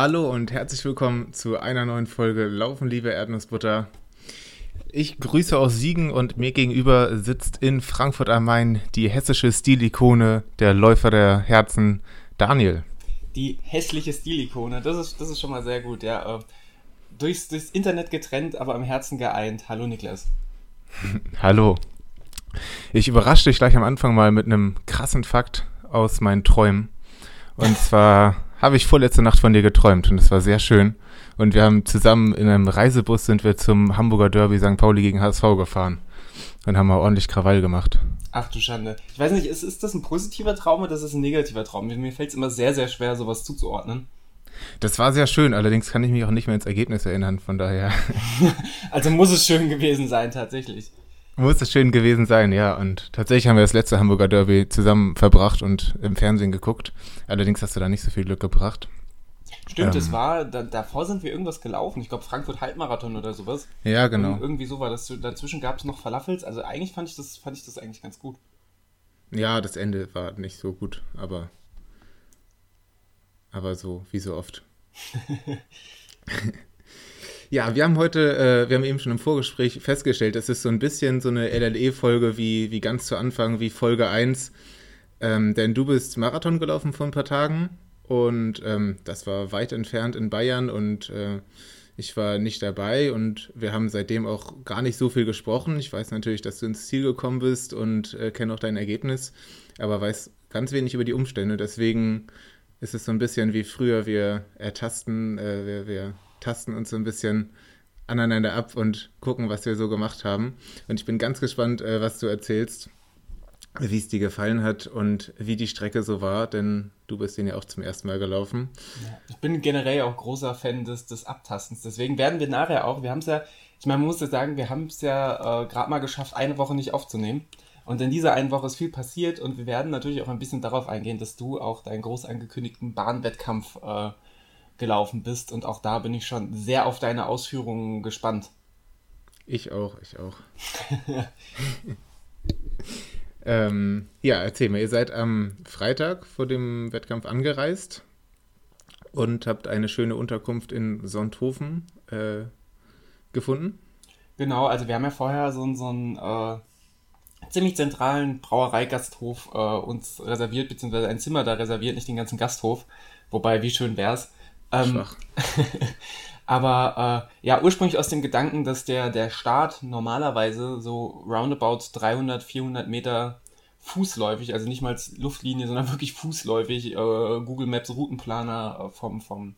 Hallo und herzlich willkommen zu einer neuen Folge Laufen, liebe Erdnussbutter. Ich grüße aus Siegen und mir gegenüber sitzt in Frankfurt am Main die hessische Stilikone, der Läufer der Herzen, Daniel. Die hässliche Stilikone, das ist, das ist schon mal sehr gut, ja. Äh, durchs, durchs Internet getrennt, aber am Herzen geeint. Hallo Niklas. Hallo. Ich überrasche dich gleich am Anfang mal mit einem krassen Fakt aus meinen Träumen. Und zwar habe ich vorletzte Nacht von dir geträumt und es war sehr schön. Und wir haben zusammen in einem Reisebus sind wir zum Hamburger Derby St. Pauli gegen HSV gefahren und haben mal ordentlich Krawall gemacht. Ach du Schande. Ich weiß nicht, ist, ist das ein positiver Traum oder ist das ein negativer Traum? Mir fällt es immer sehr, sehr schwer, sowas zuzuordnen. Das war sehr schön, allerdings kann ich mich auch nicht mehr ins Ergebnis erinnern, von daher. also muss es schön gewesen sein, tatsächlich. Muss es schön gewesen sein, ja. Und tatsächlich haben wir das letzte Hamburger Derby zusammen verbracht und im Fernsehen geguckt. Allerdings hast du da nicht so viel Glück gebracht. Stimmt, ähm, es war, da, davor sind wir irgendwas gelaufen. Ich glaube, Frankfurt Halbmarathon oder sowas. Ja, genau. Und irgendwie so war das. Dazwischen gab es noch Falafels. Also eigentlich fand ich das, fand ich das eigentlich ganz gut. Ja, das Ende war nicht so gut, aber. Aber so, wie so oft. Ja, wir haben heute, äh, wir haben eben schon im Vorgespräch festgestellt, es ist so ein bisschen so eine LLE-Folge wie, wie ganz zu Anfang, wie Folge 1. Ähm, denn du bist Marathon gelaufen vor ein paar Tagen und ähm, das war weit entfernt in Bayern und äh, ich war nicht dabei und wir haben seitdem auch gar nicht so viel gesprochen. Ich weiß natürlich, dass du ins Ziel gekommen bist und äh, kenne auch dein Ergebnis, aber weiß ganz wenig über die Umstände. Deswegen ist es so ein bisschen wie früher, wir ertasten, äh, wir, wir tasten uns so ein bisschen aneinander ab und gucken, was wir so gemacht haben. Und ich bin ganz gespannt, äh, was du erzählst, wie es dir gefallen hat und wie die Strecke so war, denn du bist den ja auch zum ersten Mal gelaufen. Ich bin generell auch großer Fan des, des Abtastens. Deswegen werden wir nachher auch, wir haben es ja, ich meine, man muss ja sagen, wir haben es ja äh, gerade mal geschafft, eine Woche nicht aufzunehmen. Und in dieser einen Woche ist viel passiert und wir werden natürlich auch ein bisschen darauf eingehen, dass du auch deinen groß angekündigten Bahnwettkampf äh, gelaufen bist. Und auch da bin ich schon sehr auf deine Ausführungen gespannt. Ich auch, ich auch. ähm, ja, erzähl mir, ihr seid am Freitag vor dem Wettkampf angereist und habt eine schöne Unterkunft in Sonthofen äh, gefunden. Genau, also wir haben ja vorher so, so einen äh, ziemlich zentralen Brauereigasthof äh, uns reserviert, beziehungsweise ein Zimmer da reserviert, nicht den ganzen Gasthof. Wobei, wie schön wär's, ähm, aber äh, ja, ursprünglich aus dem Gedanken, dass der, der Start normalerweise so roundabout 300, 400 Meter fußläufig, also nicht mal Luftlinie, sondern wirklich fußläufig, äh, Google Maps Routenplaner äh, vom, vom,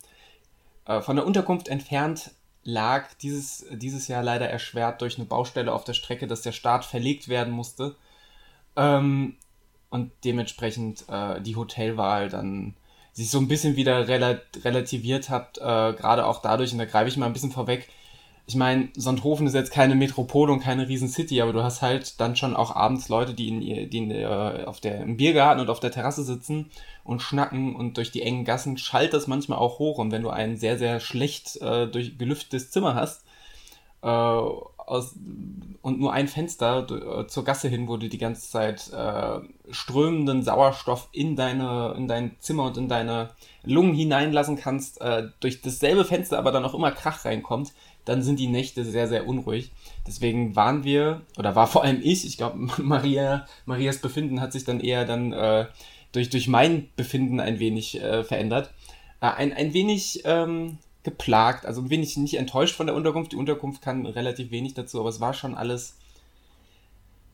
äh, von der Unterkunft entfernt lag. Dieses, dieses Jahr leider erschwert durch eine Baustelle auf der Strecke, dass der Start verlegt werden musste. Ähm, und dementsprechend äh, die Hotelwahl dann sich so ein bisschen wieder relativiert hat, äh, gerade auch dadurch, und da greife ich mal ein bisschen vorweg, ich meine, Sonthofen ist jetzt keine Metropole und keine Riesencity, aber du hast halt dann schon auch abends Leute, die, in, die in, äh, auf der, im Biergarten und auf der Terrasse sitzen und schnacken und durch die engen Gassen schallt das manchmal auch hoch. Und wenn du ein sehr, sehr schlecht äh, durch gelüftetes Zimmer hast, äh, aus, und nur ein Fenster äh, zur Gasse hin, wo du die ganze Zeit äh, strömenden Sauerstoff in deine, in dein Zimmer und in deine Lungen hineinlassen kannst, äh, durch dasselbe Fenster aber dann auch immer Krach reinkommt, dann sind die Nächte sehr, sehr unruhig. Deswegen waren wir, oder war vor allem ich, ich glaube, Maria, Marias Befinden hat sich dann eher dann äh, durch, durch mein Befinden ein wenig äh, verändert. Äh, ein, ein wenig ähm, geplagt, also ein wenig nicht enttäuscht von der Unterkunft. Die Unterkunft kann relativ wenig dazu, aber es war schon alles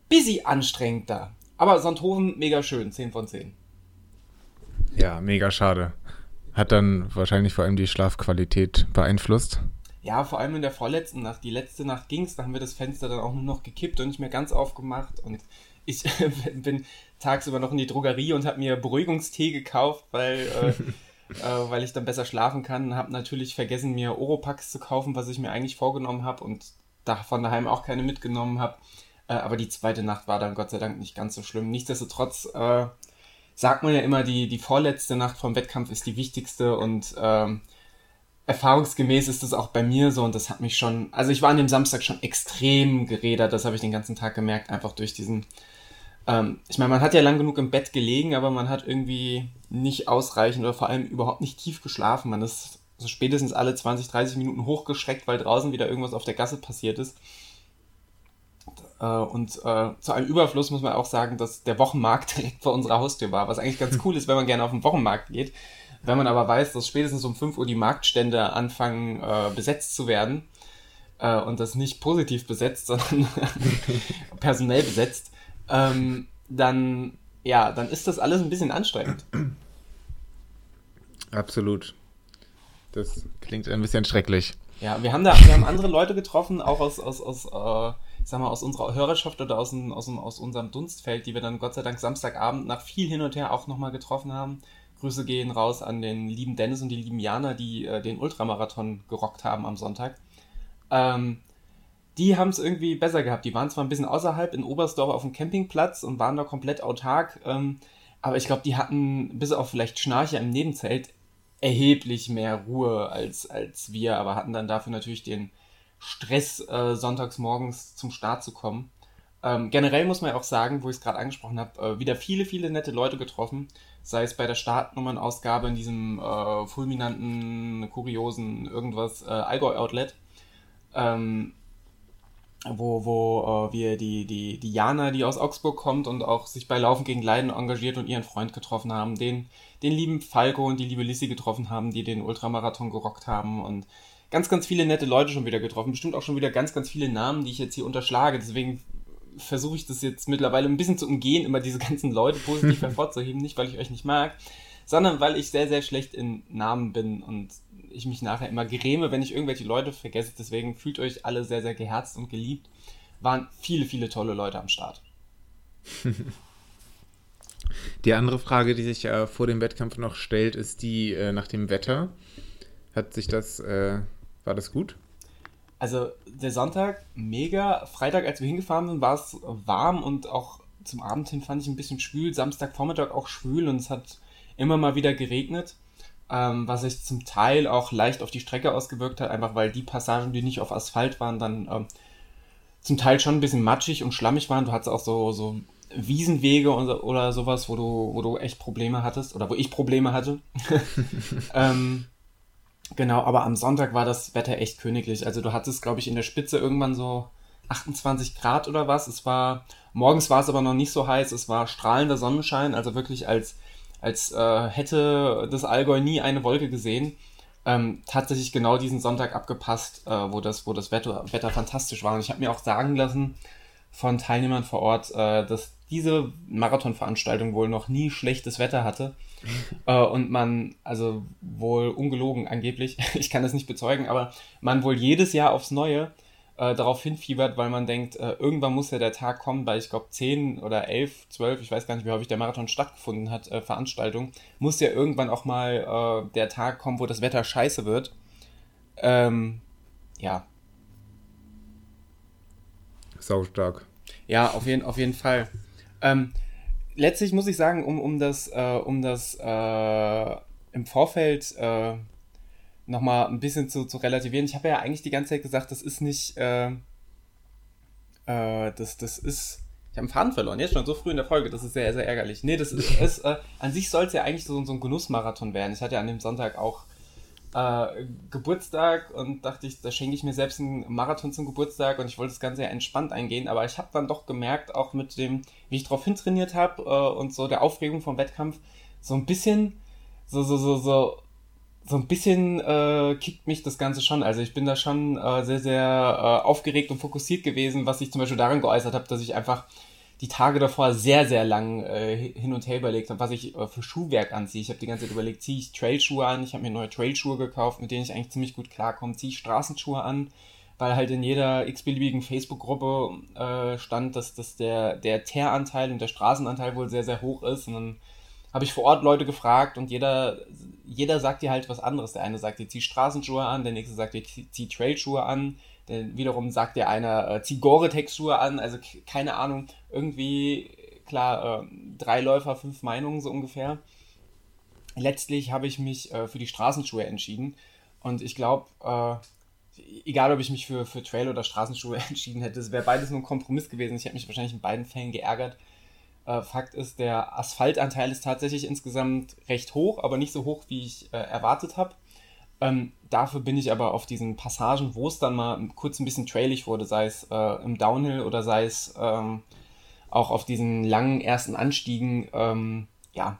busy anstrengend da. Aber Sonthofen mega schön, 10 von 10. Ja, mega schade. Hat dann wahrscheinlich vor allem die Schlafqualität beeinflusst. Ja, vor allem in der vorletzten Nacht. Die letzte Nacht ging es, da haben wir das Fenster dann auch nur noch gekippt und nicht mehr ganz aufgemacht. Und ich bin tagsüber noch in die Drogerie und habe mir Beruhigungstee gekauft, weil äh, äh, weil ich dann besser schlafen kann. Habe natürlich vergessen, mir Oropax zu kaufen, was ich mir eigentlich vorgenommen habe und davon daheim auch keine mitgenommen habe. Äh, aber die zweite Nacht war dann Gott sei Dank nicht ganz so schlimm. Nichtsdestotrotz äh, sagt man ja immer, die, die vorletzte Nacht vom Wettkampf ist die wichtigste und ähm, erfahrungsgemäß ist es auch bei mir so und das hat mich schon, also ich war an dem Samstag schon extrem gerädert, das habe ich den ganzen Tag gemerkt, einfach durch diesen ähm, ich meine, man hat ja lang genug im Bett gelegen, aber man hat irgendwie nicht ausreichend oder vor allem überhaupt nicht tief geschlafen. Man ist so spätestens alle 20, 30 Minuten hochgeschreckt, weil draußen wieder irgendwas auf der Gasse passiert ist. Äh, und äh, zu einem Überfluss muss man auch sagen, dass der Wochenmarkt direkt vor unserer Haustür war, was eigentlich ganz cool ist, wenn man gerne auf den Wochenmarkt geht. Wenn man aber weiß, dass spätestens um 5 Uhr die Marktstände anfangen äh, besetzt zu werden äh, und das nicht positiv besetzt, sondern personell besetzt, ähm, dann ja, dann ist das alles ein bisschen anstrengend. Absolut. Das klingt ein bisschen schrecklich. Ja, wir haben da, wir haben andere Leute getroffen, auch aus, aus, aus, äh, sag mal, aus unserer Hörerschaft oder aus, aus, aus unserem Dunstfeld, die wir dann Gott sei Dank Samstagabend nach viel hin und her auch nochmal getroffen haben. Grüße gehen raus an den lieben Dennis und die lieben Jana, die äh, den Ultramarathon gerockt haben am Sonntag. Ähm, die haben es irgendwie besser gehabt. Die waren zwar ein bisschen außerhalb in Oberstdorf auf dem Campingplatz und waren da komplett autark, ähm, aber ich glaube, die hatten bis auf vielleicht Schnarcher im Nebenzelt erheblich mehr Ruhe als, als wir, aber hatten dann dafür natürlich den Stress, äh, sonntags morgens zum Start zu kommen. Ähm, generell muss man ja auch sagen, wo ich es gerade angesprochen habe, äh, wieder viele, viele nette Leute getroffen, sei es bei der Startnummernausgabe in diesem äh, fulminanten, kuriosen irgendwas äh, Allgäu-Outlet. Ähm, wo, wo äh, wir die, die, die Jana, die aus Augsburg kommt und auch sich bei Laufen gegen Leiden engagiert und ihren Freund getroffen haben, den, den lieben Falco und die liebe Lissy getroffen haben, die den Ultramarathon gerockt haben und ganz, ganz viele nette Leute schon wieder getroffen. Bestimmt auch schon wieder ganz, ganz viele Namen, die ich jetzt hier unterschlage. Deswegen versuche ich das jetzt mittlerweile ein bisschen zu umgehen, immer diese ganzen Leute positiv hervorzuheben. Nicht, weil ich euch nicht mag, sondern weil ich sehr, sehr schlecht in Namen bin und ich mich nachher immer gräme, wenn ich irgendwelche Leute vergesse. Deswegen fühlt euch alle sehr, sehr geherzt und geliebt. Waren viele, viele tolle Leute am Start. Die andere Frage, die sich ja vor dem Wettkampf noch stellt, ist die äh, nach dem Wetter. Hat sich das, äh, war das gut? Also der Sonntag mega. Freitag, als wir hingefahren sind, war es warm und auch zum Abend hin fand ich ein bisschen schwül. Samstagvormittag auch schwül und es hat immer mal wieder geregnet ähm, was sich zum Teil auch leicht auf die Strecke ausgewirkt hat, einfach weil die Passagen, die nicht auf Asphalt waren, dann ähm, zum Teil schon ein bisschen matschig und schlammig waren. Du hattest auch so, so Wiesenwege oder, oder sowas, wo du, wo du echt Probleme hattest oder wo ich Probleme hatte. ähm, genau, aber am Sonntag war das Wetter echt königlich. Also du hattest, glaube ich, in der Spitze irgendwann so 28 Grad oder was. Es war, morgens war es aber noch nicht so heiß, es war strahlender Sonnenschein, also wirklich als als äh, hätte das Allgäu nie eine Wolke gesehen. Ähm, tatsächlich genau diesen Sonntag abgepasst, äh, wo das, wo das Wetter, Wetter fantastisch war. Und ich habe mir auch sagen lassen von Teilnehmern vor Ort, äh, dass diese Marathonveranstaltung wohl noch nie schlechtes Wetter hatte. äh, und man, also wohl ungelogen angeblich, ich kann das nicht bezeugen, aber man wohl jedes Jahr aufs Neue äh, darauf hinfiebert, weil man denkt, äh, irgendwann muss ja der Tag kommen, bei ich glaube 10 oder 11, 12, ich weiß gar nicht, wie häufig der Marathon stattgefunden hat, äh, Veranstaltung, muss ja irgendwann auch mal äh, der Tag kommen, wo das Wetter scheiße wird. Ähm, ja. Saustark. Ja, auf jeden, auf jeden Fall. Ähm, letztlich muss ich sagen, um, um das, äh, um das im Vorfeld nochmal ein bisschen zu, zu relativieren. Ich habe ja eigentlich die ganze Zeit gesagt, das ist nicht, äh, äh, das, das ist, ich habe einen Faden verloren, jetzt schon so früh in der Folge, das ist sehr, sehr ärgerlich. Nee, das ist, ist äh, an sich soll es ja eigentlich so, so ein Genussmarathon werden. Ich hatte ja an dem Sonntag auch äh, Geburtstag und dachte ich, da schenke ich mir selbst einen Marathon zum Geburtstag und ich wollte das Ganze ja entspannt eingehen, aber ich habe dann doch gemerkt, auch mit dem, wie ich drauf hintrainiert habe äh, und so der Aufregung vom Wettkampf, so ein bisschen so, so, so, so so ein bisschen äh, kickt mich das Ganze schon. Also ich bin da schon äh, sehr, sehr äh, aufgeregt und fokussiert gewesen, was ich zum Beispiel daran geäußert habe, dass ich einfach die Tage davor sehr, sehr lang äh, hin und her überlegt habe, was ich äh, für Schuhwerk anziehe. Ich habe die ganze Zeit überlegt, ziehe ich Trailschuhe an, ich habe mir neue Trailschuhe gekauft, mit denen ich eigentlich ziemlich gut klarkomme, ziehe ich Straßenschuhe an, weil halt in jeder x-beliebigen Facebook-Gruppe äh, stand, dass, dass der, der Teeranteil und der Straßenanteil wohl sehr, sehr hoch ist. Und dann habe ich vor Ort Leute gefragt und jeder, jeder sagt dir halt was anderes. Der eine sagt dir, zieh Straßenschuhe an, der nächste sagt dir, zieh Trailschuhe an, der wiederum sagt dir einer, äh, zieh Gore-Tex-Schuhe an, also keine Ahnung, irgendwie, klar, äh, drei Läufer, fünf Meinungen so ungefähr. Letztlich habe ich mich äh, für die Straßenschuhe entschieden und ich glaube, egal ob ich mich für, für Trail oder Straßenschuhe entschieden hätte, es wäre beides nur ein Kompromiss gewesen. Ich hätte mich wahrscheinlich in beiden Fällen geärgert. Äh, Fakt ist, der Asphaltanteil ist tatsächlich insgesamt recht hoch, aber nicht so hoch, wie ich äh, erwartet habe. Ähm, dafür bin ich aber auf diesen Passagen, wo es dann mal kurz ein bisschen trailig wurde, sei es äh, im Downhill oder sei es ähm, auch auf diesen langen ersten Anstiegen, ähm, ja,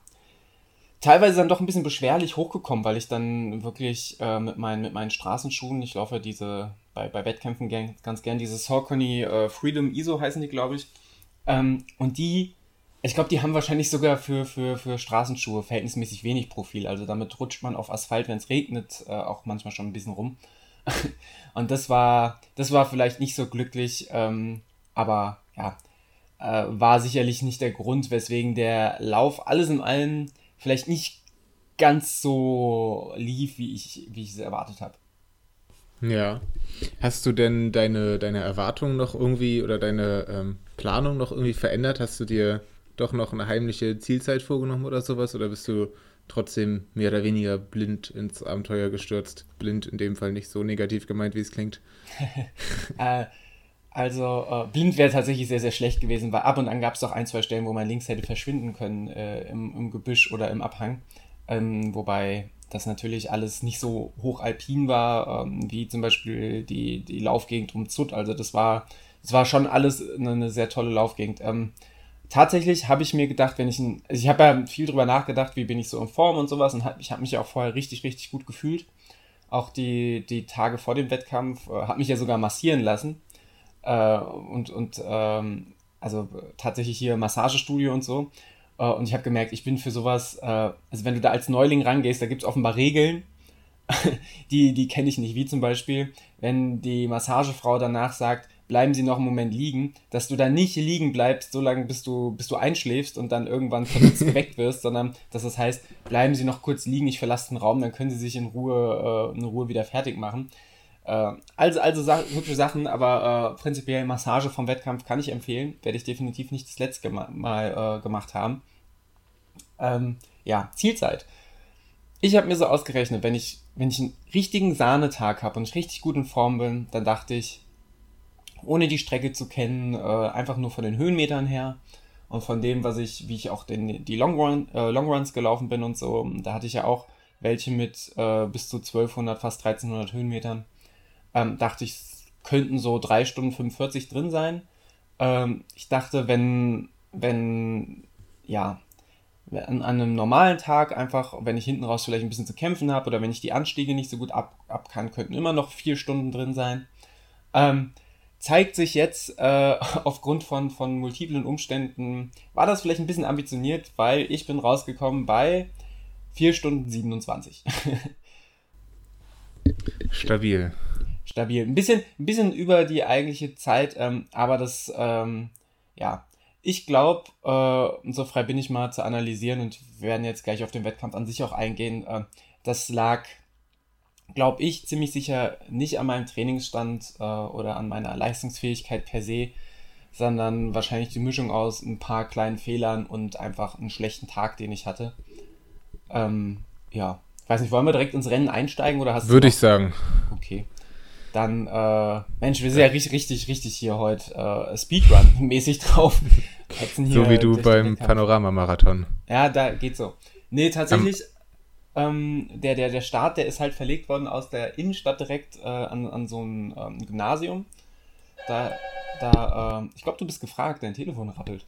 teilweise dann doch ein bisschen beschwerlich hochgekommen, weil ich dann wirklich äh, mit, meinen, mit meinen Straßenschuhen, ich laufe diese bei, bei Wettkämpfen gern, ganz gern, diese Saucony äh, Freedom ISO heißen die, glaube ich. Ähm, und die, ich glaube, die haben wahrscheinlich sogar für, für, für Straßenschuhe verhältnismäßig wenig Profil. Also damit rutscht man auf Asphalt, wenn es regnet, äh, auch manchmal schon ein bisschen rum. und das war, das war vielleicht nicht so glücklich, ähm, aber ja, äh, war sicherlich nicht der Grund, weswegen der Lauf alles in allem vielleicht nicht ganz so lief, wie ich, wie ich es erwartet habe. Ja. Hast du denn deine, deine Erwartungen noch irgendwie oder deine ähm, Planung noch irgendwie verändert? Hast du dir doch noch eine heimliche Zielzeit vorgenommen oder sowas? Oder bist du trotzdem mehr oder weniger blind ins Abenteuer gestürzt? Blind in dem Fall nicht so negativ gemeint, wie es klingt. äh, also äh, blind wäre tatsächlich sehr, sehr schlecht gewesen, weil ab und an gab es doch ein, zwei Stellen, wo man links hätte verschwinden können äh, im, im Gebüsch oder im Abhang. Ähm, wobei das natürlich alles nicht so hochalpin war, ähm, wie zum Beispiel die, die Laufgegend um Zut. Also das war, das war schon alles eine, eine sehr tolle Laufgegend. Ähm, tatsächlich habe ich mir gedacht, wenn ich ein, also ich habe ja viel drüber nachgedacht, wie bin ich so in Form und sowas und hab, ich habe mich ja auch vorher richtig, richtig gut gefühlt. Auch die, die Tage vor dem Wettkampf äh, hat mich ja sogar massieren lassen. Äh, und und ähm, also tatsächlich hier Massagestudio und so. Uh, und ich habe gemerkt, ich bin für sowas, uh, also wenn du da als Neuling rangehst, da gibt es offenbar Regeln, die, die kenne ich nicht. Wie zum Beispiel, wenn die Massagefrau danach sagt, bleiben Sie noch einen Moment liegen, dass du da nicht liegen bleibst, so lange bis du, bis du einschläfst und dann irgendwann verdutzt geweckt wirst, sondern dass das heißt, bleiben Sie noch kurz liegen, ich verlasse den Raum, dann können Sie sich in Ruhe, uh, in Ruhe wieder fertig machen. also, also sa hübsche Sachen, aber prinzipiell Massage vom Wettkampf kann ich empfehlen. Werde ich definitiv nicht das letzte Mal gemacht haben. Ähm, ja, Zielzeit. Ich habe mir so ausgerechnet, wenn ich, wenn ich einen richtigen Sahnetag habe und ich richtig gut in Form bin, dann dachte ich, ohne die Strecke zu kennen, äh, einfach nur von den Höhenmetern her und von dem, was ich, wie ich auch den, die Long, Run, äh, Long Runs gelaufen bin und so, da hatte ich ja auch welche mit äh, bis zu 1200, fast 1300 Höhenmetern. Ähm, dachte ich, könnten so 3 Stunden 45 drin sein. Ähm, ich dachte, wenn, wenn, ja, an, an, einem normalen Tag einfach, wenn ich hinten raus vielleicht ein bisschen zu kämpfen habe oder wenn ich die Anstiege nicht so gut ab, ab kann, könnten immer noch vier Stunden drin sein. Ähm, zeigt sich jetzt äh, aufgrund von, von multiplen Umständen, war das vielleicht ein bisschen ambitioniert, weil ich bin rausgekommen bei 4 Stunden 27. Stabil. Stabil. Ein bisschen, ein bisschen über die eigentliche Zeit, ähm, aber das, ähm, ja, ich glaube, äh, so frei bin ich mal zu analysieren und wir werden jetzt gleich auf den Wettkampf an sich auch eingehen. Äh, das lag, glaube ich, ziemlich sicher nicht an meinem Trainingsstand äh, oder an meiner Leistungsfähigkeit per se, sondern wahrscheinlich die Mischung aus ein paar kleinen Fehlern und einfach einen schlechten Tag, den ich hatte. Ähm, ja, ich weiß nicht, wollen wir direkt ins Rennen einsteigen oder hast Würde ich sagen. Okay dann, äh, Mensch, wir sind ja richtig, richtig, richtig hier heute äh, Speedrun-mäßig drauf. so wie du beim Panoramamarathon. Ja, da geht so. Nee, tatsächlich, um, ähm, der, der, der Start, der ist halt verlegt worden aus der Innenstadt direkt äh, an, an so ein ähm, Gymnasium. Da, da, äh, ich glaube, du bist gefragt, dein Telefon rappelt.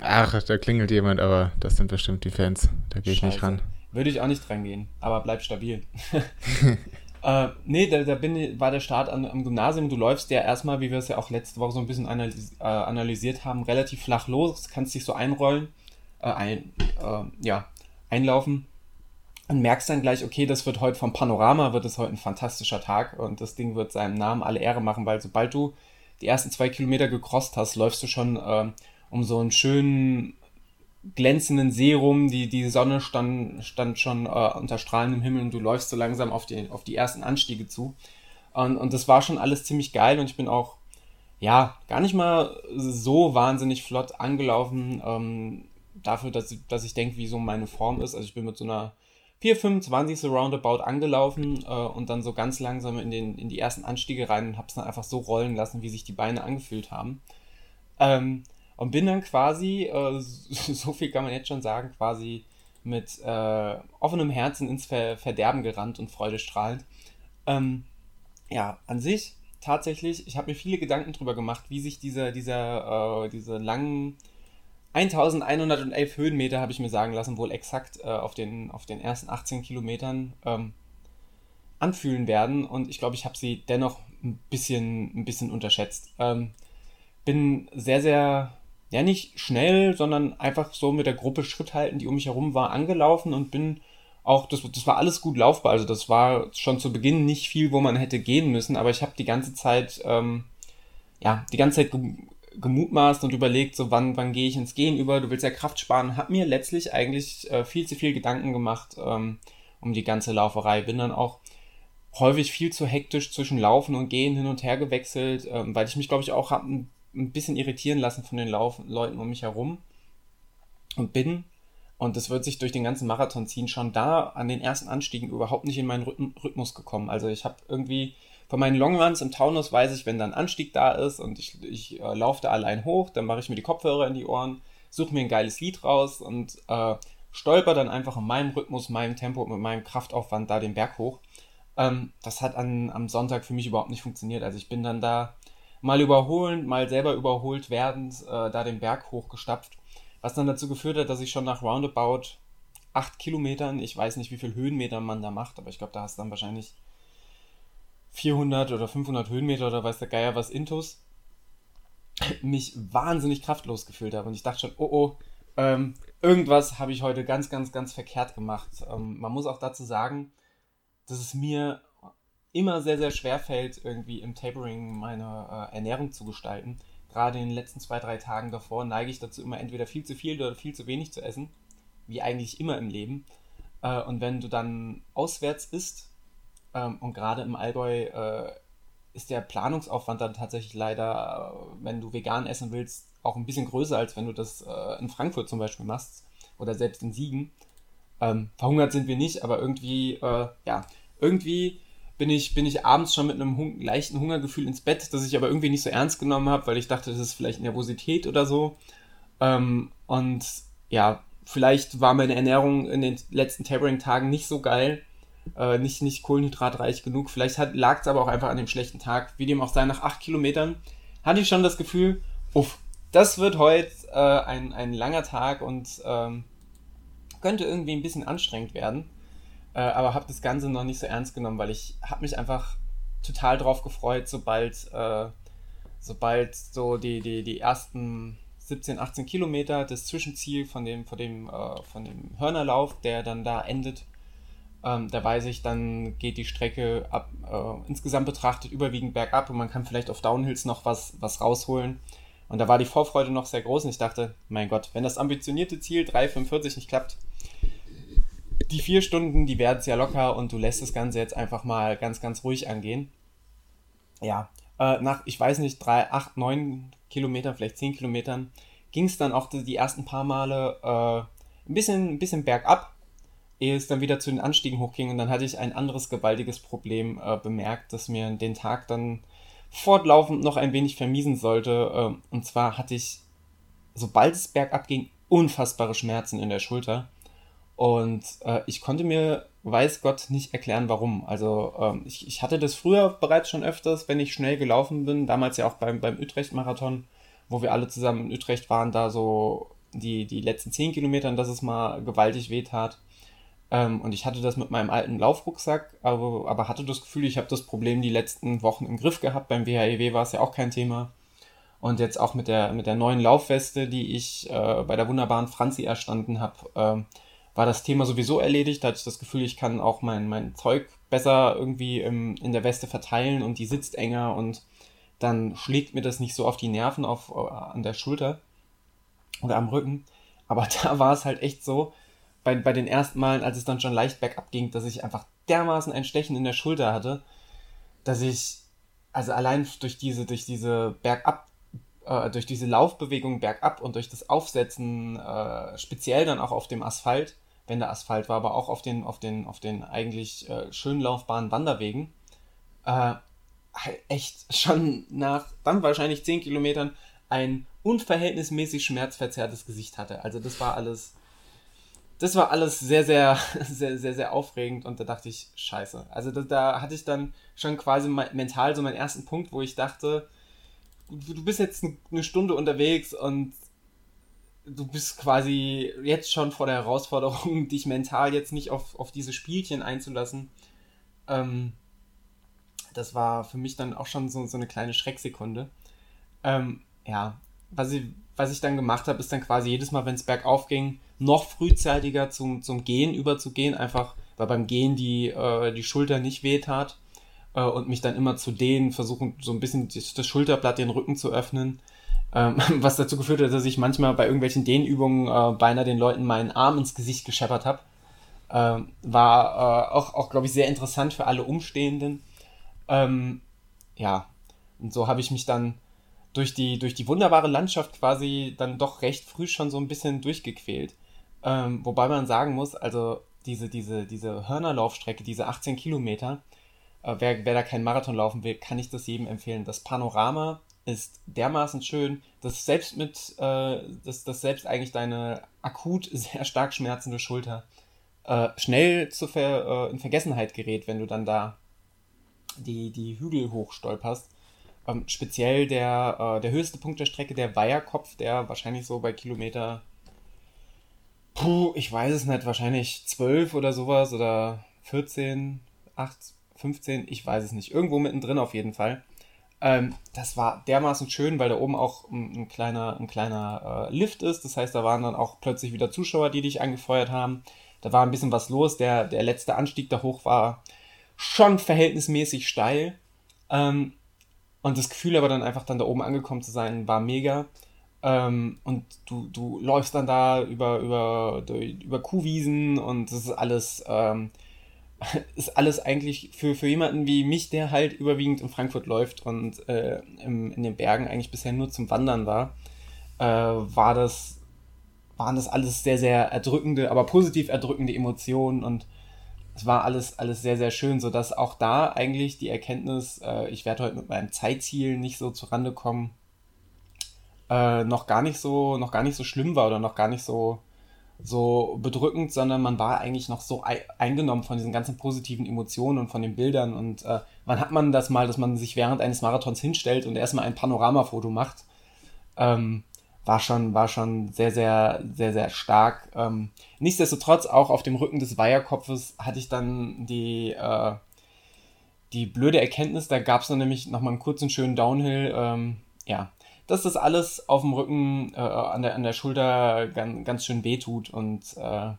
Ach, da klingelt jemand, aber das sind bestimmt die Fans. Da gehe ich nicht ran. Würde ich auch nicht dran gehen, aber bleib stabil. Äh, nee, da, da bin, war der Start an, am Gymnasium. Du läufst ja erstmal, wie wir es ja auch letzte Woche so ein bisschen analysi äh, analysiert haben, relativ flach los. Kannst dich so einrollen, äh, ein, äh, ja, einlaufen und merkst dann gleich, okay, das wird heute vom Panorama, wird es heute ein fantastischer Tag und das Ding wird seinem Namen alle Ehre machen, weil sobald du die ersten zwei Kilometer gekrost hast, läufst du schon äh, um so einen schönen glänzenden See rum, die, die Sonne stand, stand schon äh, unter strahlendem Himmel und du läufst so langsam auf die, auf die ersten Anstiege zu. Und, und das war schon alles ziemlich geil und ich bin auch, ja, gar nicht mal so wahnsinnig flott angelaufen, ähm, dafür, dass, dass ich denke, wie so meine Form ist. Also ich bin mit so einer 4,25 so roundabout angelaufen äh, und dann so ganz langsam in, den, in die ersten Anstiege rein und hab's dann einfach so rollen lassen, wie sich die Beine angefühlt haben. Ähm, und bin dann quasi, äh, so viel kann man jetzt schon sagen, quasi mit äh, offenem Herzen ins Ver Verderben gerannt und freudestrahlend. Ähm, ja, an sich tatsächlich, ich habe mir viele Gedanken darüber gemacht, wie sich dieser, dieser, äh, diese langen 1111 Höhenmeter, habe ich mir sagen lassen, wohl exakt äh, auf, den, auf den ersten 18 Kilometern ähm, anfühlen werden. Und ich glaube, ich habe sie dennoch ein bisschen, ein bisschen unterschätzt. Ähm, bin sehr, sehr, ja nicht schnell, sondern einfach so mit der Gruppe Schritt halten, die um mich herum war, angelaufen und bin auch, das, das war alles gut laufbar. Also das war schon zu Beginn nicht viel, wo man hätte gehen müssen, aber ich habe die ganze Zeit, ähm, ja, die ganze Zeit gemutmaßt und überlegt, so wann, wann gehe ich ins Gehen über, du willst ja Kraft sparen, hab mir letztlich eigentlich äh, viel zu viel Gedanken gemacht ähm, um die ganze Lauferei. Bin dann auch häufig viel zu hektisch zwischen Laufen und Gehen hin und her gewechselt, ähm, weil ich mich, glaube ich, auch habe ein, ein, bisschen irritieren lassen von den Lauf Leuten um mich herum und bin, und das wird sich durch den ganzen Marathon ziehen, schon da an den ersten Anstiegen überhaupt nicht in meinen Rhythmus gekommen. Also ich habe irgendwie von meinen Longruns im Taunus weiß ich, wenn da ein Anstieg da ist und ich, ich äh, laufe da allein hoch, dann mache ich mir die Kopfhörer in die Ohren, suche mir ein geiles Lied raus und äh, stolper dann einfach in meinem Rhythmus, meinem Tempo und mit meinem Kraftaufwand da den Berg hoch. Ähm, das hat an, am Sonntag für mich überhaupt nicht funktioniert. Also ich bin dann da mal überholend, mal selber überholt werdend äh, da den Berg hochgestapft, was dann dazu geführt hat, dass ich schon nach roundabout 8 Kilometern, ich weiß nicht, wie viel Höhenmeter man da macht, aber ich glaube, da hast du dann wahrscheinlich 400 oder 500 Höhenmeter oder weiß der Geier was Intus, mich wahnsinnig kraftlos gefühlt habe. Und ich dachte schon, oh oh, ähm, irgendwas habe ich heute ganz, ganz, ganz verkehrt gemacht. Ähm, man muss auch dazu sagen, dass es mir immer sehr, sehr schwer fällt, irgendwie im Tapering meine äh, Ernährung zu gestalten. Gerade in den letzten zwei, drei Tagen davor neige ich dazu, immer entweder viel zu viel oder viel zu wenig zu essen, wie eigentlich immer im Leben. Äh, und wenn du dann auswärts isst, ähm, und gerade im Allgäu äh, ist der Planungsaufwand dann tatsächlich leider, äh, wenn du vegan essen willst, auch ein bisschen größer, als wenn du das äh, in Frankfurt zum Beispiel machst oder selbst in Siegen. Ähm, verhungert sind wir nicht, aber irgendwie, äh, ja, irgendwie bin ich, bin ich abends schon mit einem hung leichten Hungergefühl ins Bett, das ich aber irgendwie nicht so ernst genommen habe, weil ich dachte, das ist vielleicht Nervosität oder so. Ähm, und ja, vielleicht war meine Ernährung in den letzten Tapering-Tagen nicht so geil äh, nicht, nicht kohlenhydratreich genug. Vielleicht lag es aber auch einfach an dem schlechten Tag. Wie dem auch sei, nach acht Kilometern hatte ich schon das Gefühl, uff, das wird heute äh, ein, ein langer Tag und ähm, könnte irgendwie ein bisschen anstrengend werden. Äh, aber habe das Ganze noch nicht so ernst genommen, weil ich habe mich einfach total drauf gefreut, sobald, äh, sobald so die, die, die ersten 17, 18 Kilometer das Zwischenziel von dem, von dem, äh, von dem Hörnerlauf, der dann da endet, ähm, da weiß ich, dann geht die Strecke ab, äh, insgesamt betrachtet überwiegend bergab und man kann vielleicht auf Downhills noch was, was rausholen. Und da war die Vorfreude noch sehr groß und ich dachte, mein Gott, wenn das ambitionierte Ziel 3,45 nicht klappt, die vier Stunden, die werden es ja locker und du lässt das Ganze jetzt einfach mal ganz, ganz ruhig angehen. Ja, äh, nach, ich weiß nicht, drei, acht, neun Kilometern, vielleicht zehn Kilometern, ging es dann auch die, ersten paar Male äh, ein, bisschen, ein bisschen bergab ehe es dann wieder zu den Anstiegen hochging. Und dann hatte ich ein anderes gewaltiges Problem äh, bemerkt, das mir den Tag dann fortlaufend noch ein wenig vermiesen sollte. Äh, und zwar hatte ich, sobald es bergab ging, unfassbare Schmerzen in der Schulter. Und äh, ich konnte mir, weiß Gott, nicht erklären, warum. Also ähm, ich, ich hatte das früher bereits schon öfters, wenn ich schnell gelaufen bin. Damals ja auch beim, beim Utrecht-Marathon, wo wir alle zusammen in Utrecht waren, da so die, die letzten 10 Kilometer, dass es mal gewaltig wehtat. Ähm, und ich hatte das mit meinem alten Laufrucksack, aber, aber hatte das Gefühl, ich habe das Problem die letzten Wochen im Griff gehabt. Beim WHEW e war es ja auch kein Thema. Und jetzt auch mit der, mit der neuen Laufweste, die ich äh, bei der wunderbaren Franzi erstanden habe, äh, war das Thema sowieso erledigt. Da hatte ich das Gefühl, ich kann auch mein, mein Zeug besser irgendwie im, in der Weste verteilen und die sitzt enger und dann schlägt mir das nicht so auf die Nerven auf, äh, an der Schulter oder am Rücken. Aber da war es halt echt so, bei, bei den ersten Malen, als es dann schon leicht bergab ging, dass ich einfach dermaßen ein Stechen in der Schulter hatte, dass ich, also allein durch diese, durch diese Bergab, äh, durch diese Laufbewegung bergab und durch das Aufsetzen, äh, speziell dann auch auf dem Asphalt, wenn der Asphalt war, aber auch auf den, auf den, auf den eigentlich äh, schön laufbaren Wanderwegen, äh, echt schon nach dann wahrscheinlich 10 Kilometern ein unverhältnismäßig schmerzverzerrtes Gesicht hatte. Also das war alles das war alles sehr, sehr, sehr, sehr, sehr aufregend und da dachte ich, scheiße. Also da, da hatte ich dann schon quasi mental so meinen ersten Punkt, wo ich dachte, du bist jetzt eine Stunde unterwegs und du bist quasi jetzt schon vor der Herausforderung, dich mental jetzt nicht auf, auf diese Spielchen einzulassen. Ähm, das war für mich dann auch schon so, so eine kleine Schrecksekunde. Ähm, ja, was ich, was ich dann gemacht habe, ist dann quasi jedes Mal, wenn es bergauf ging, noch frühzeitiger zum, zum Gehen überzugehen, einfach weil beim Gehen die, äh, die Schulter nicht wehtat äh, und mich dann immer zu dehnen, versuchen so ein bisschen das, Schulterblatt, den Rücken zu öffnen, ähm, was dazu geführt hat, dass ich manchmal bei irgendwelchen Dehnübungen äh, beinahe den Leuten meinen Arm ins Gesicht gescheppert habe. Ähm, war äh, auch, auch glaube ich, sehr interessant für alle Umstehenden. Ähm, ja, und so habe ich mich dann durch die, durch die wunderbare Landschaft quasi dann doch recht früh schon so ein bisschen durchgequält. Ähm, wobei man sagen muss, also diese, diese, diese Hörnerlaufstrecke, diese 18 Kilometer, äh, wer, wer da keinen Marathon laufen will, kann ich das jedem empfehlen. Das Panorama ist dermaßen schön, dass selbst mit, äh, dass, dass selbst eigentlich deine akut sehr stark schmerzende Schulter äh, schnell zu ver, äh, in Vergessenheit gerät, wenn du dann da die, die Hügel hochstolperst. Ähm, speziell der, äh, der höchste Punkt der Strecke, der Weiherkopf, der wahrscheinlich so bei Kilometer, puh, ich weiß es nicht, wahrscheinlich 12 oder sowas oder 14, 8, 15, ich weiß es nicht. Irgendwo mittendrin auf jeden Fall. Ähm, das war dermaßen schön, weil da oben auch ein, ein kleiner, ein kleiner äh, Lift ist. Das heißt, da waren dann auch plötzlich wieder Zuschauer, die dich angefeuert haben. Da war ein bisschen was los. Der, der letzte Anstieg da hoch war schon verhältnismäßig steil. Ähm, und das Gefühl aber dann einfach dann da oben angekommen zu sein, war mega. Ähm, und du, du läufst dann da über, über, über Kuhwiesen und das ist alles, ähm, ist alles eigentlich für, für jemanden wie mich, der halt überwiegend in Frankfurt läuft und äh, im, in den Bergen eigentlich bisher nur zum Wandern war, äh, war das, waren das alles sehr, sehr erdrückende, aber positiv erdrückende Emotionen und es war alles, alles sehr, sehr schön, sodass auch da eigentlich die Erkenntnis, äh, ich werde heute mit meinem Zeitziel nicht so zurande kommen, äh, noch gar nicht so, noch gar nicht so schlimm war oder noch gar nicht so, so bedrückend, sondern man war eigentlich noch so eingenommen von diesen ganzen positiven Emotionen und von den Bildern. Und äh, wann hat man das mal, dass man sich während eines Marathons hinstellt und erstmal ein Panoramafoto macht? Ähm, war schon, war schon sehr, sehr, sehr, sehr stark. Ähm, nichtsdestotrotz, auch auf dem Rücken des Weiherkopfes hatte ich dann die, äh, die blöde Erkenntnis, da gab es dann nämlich nochmal einen kurzen, schönen Downhill. Ähm, ja, dass das alles auf dem Rücken, äh, an, der, an der Schulter ganz, ganz schön wehtut und äh,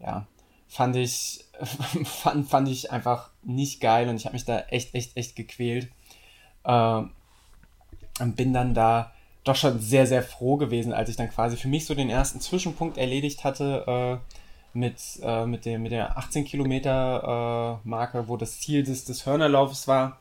ja, fand ich, fand, fand ich einfach nicht geil und ich habe mich da echt, echt, echt gequält. Äh, und bin dann da doch schon sehr, sehr froh gewesen, als ich dann quasi für mich so den ersten Zwischenpunkt erledigt hatte äh, mit, äh, mit, dem, mit der 18 Kilometer äh, Marke, wo das Ziel des, des Hörnerlaufs war.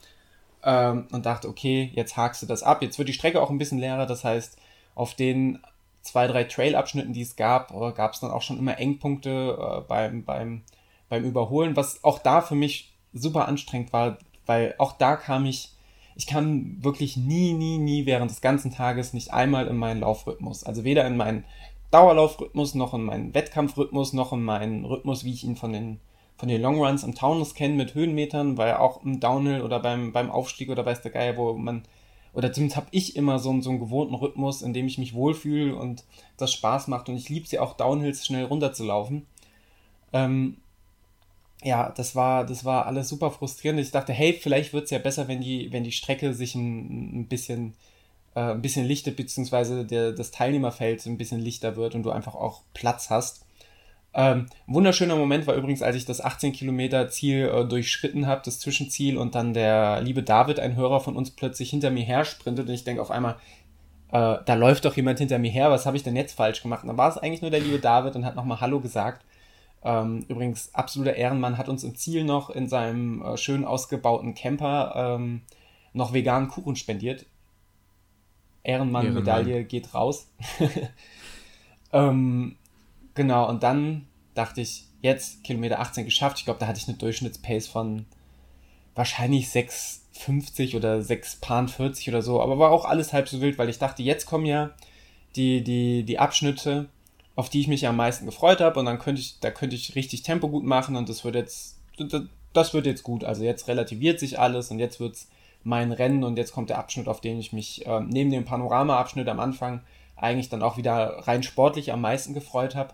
Ähm, und dachte, okay, jetzt hakst du das ab. Jetzt wird die Strecke auch ein bisschen leerer, das heißt, auf den zwei, drei Trail-Abschnitten, die es gab, äh, gab es dann auch schon immer Engpunkte äh, beim, beim, beim Überholen, was auch da für mich super anstrengend war, weil auch da kam ich ich kam wirklich nie, nie, nie während des ganzen Tages nicht einmal in meinen Laufrhythmus. Also weder in meinen Dauerlaufrhythmus, noch in meinen Wettkampfrhythmus, noch in meinen Rhythmus, wie ich ihn von den, von den Longruns im Taunus kenne mit Höhenmetern, weil auch im Downhill oder beim, beim Aufstieg oder weiß der Geier, wo man, oder zumindest habe ich immer so, so einen gewohnten Rhythmus, in dem ich mich wohlfühle und das Spaß macht und ich liebe es ja auch Downhills schnell runterzulaufen. Ähm, ja, das war, das war alles super frustrierend. Ich dachte, hey, vielleicht wird es ja besser, wenn die, wenn die Strecke sich ein, ein bisschen, äh, ein bisschen lichtet, beziehungsweise der, das Teilnehmerfeld ein bisschen lichter wird und du einfach auch Platz hast. Ähm, wunderschöner Moment war übrigens, als ich das 18 Kilometer Ziel äh, durchschritten habe, das Zwischenziel, und dann der liebe David, ein Hörer von uns, plötzlich hinter mir her sprintet und ich denke auf einmal, äh, da läuft doch jemand hinter mir her, was habe ich denn jetzt falsch gemacht? Und dann war es eigentlich nur der liebe David und hat nochmal Hallo gesagt. Ähm, übrigens, absoluter Ehrenmann hat uns im Ziel noch in seinem äh, schön ausgebauten Camper ähm, noch veganen Kuchen spendiert. Ehrenmann-Medaille geht raus. ähm, genau, und dann dachte ich, jetzt Kilometer 18 geschafft. Ich glaube, da hatte ich eine Durchschnittspace von wahrscheinlich 6,50 oder 6,40 oder so. Aber war auch alles halb so wild, weil ich dachte, jetzt kommen ja die, die, die Abschnitte, auf die ich mich am meisten gefreut habe und dann könnte ich, da könnte ich richtig Tempo gut machen und das wird jetzt, das wird jetzt gut. Also jetzt relativiert sich alles und jetzt wird es mein Rennen und jetzt kommt der Abschnitt, auf den ich mich äh, neben dem Panorama-Abschnitt am Anfang eigentlich dann auch wieder rein sportlich am meisten gefreut habe.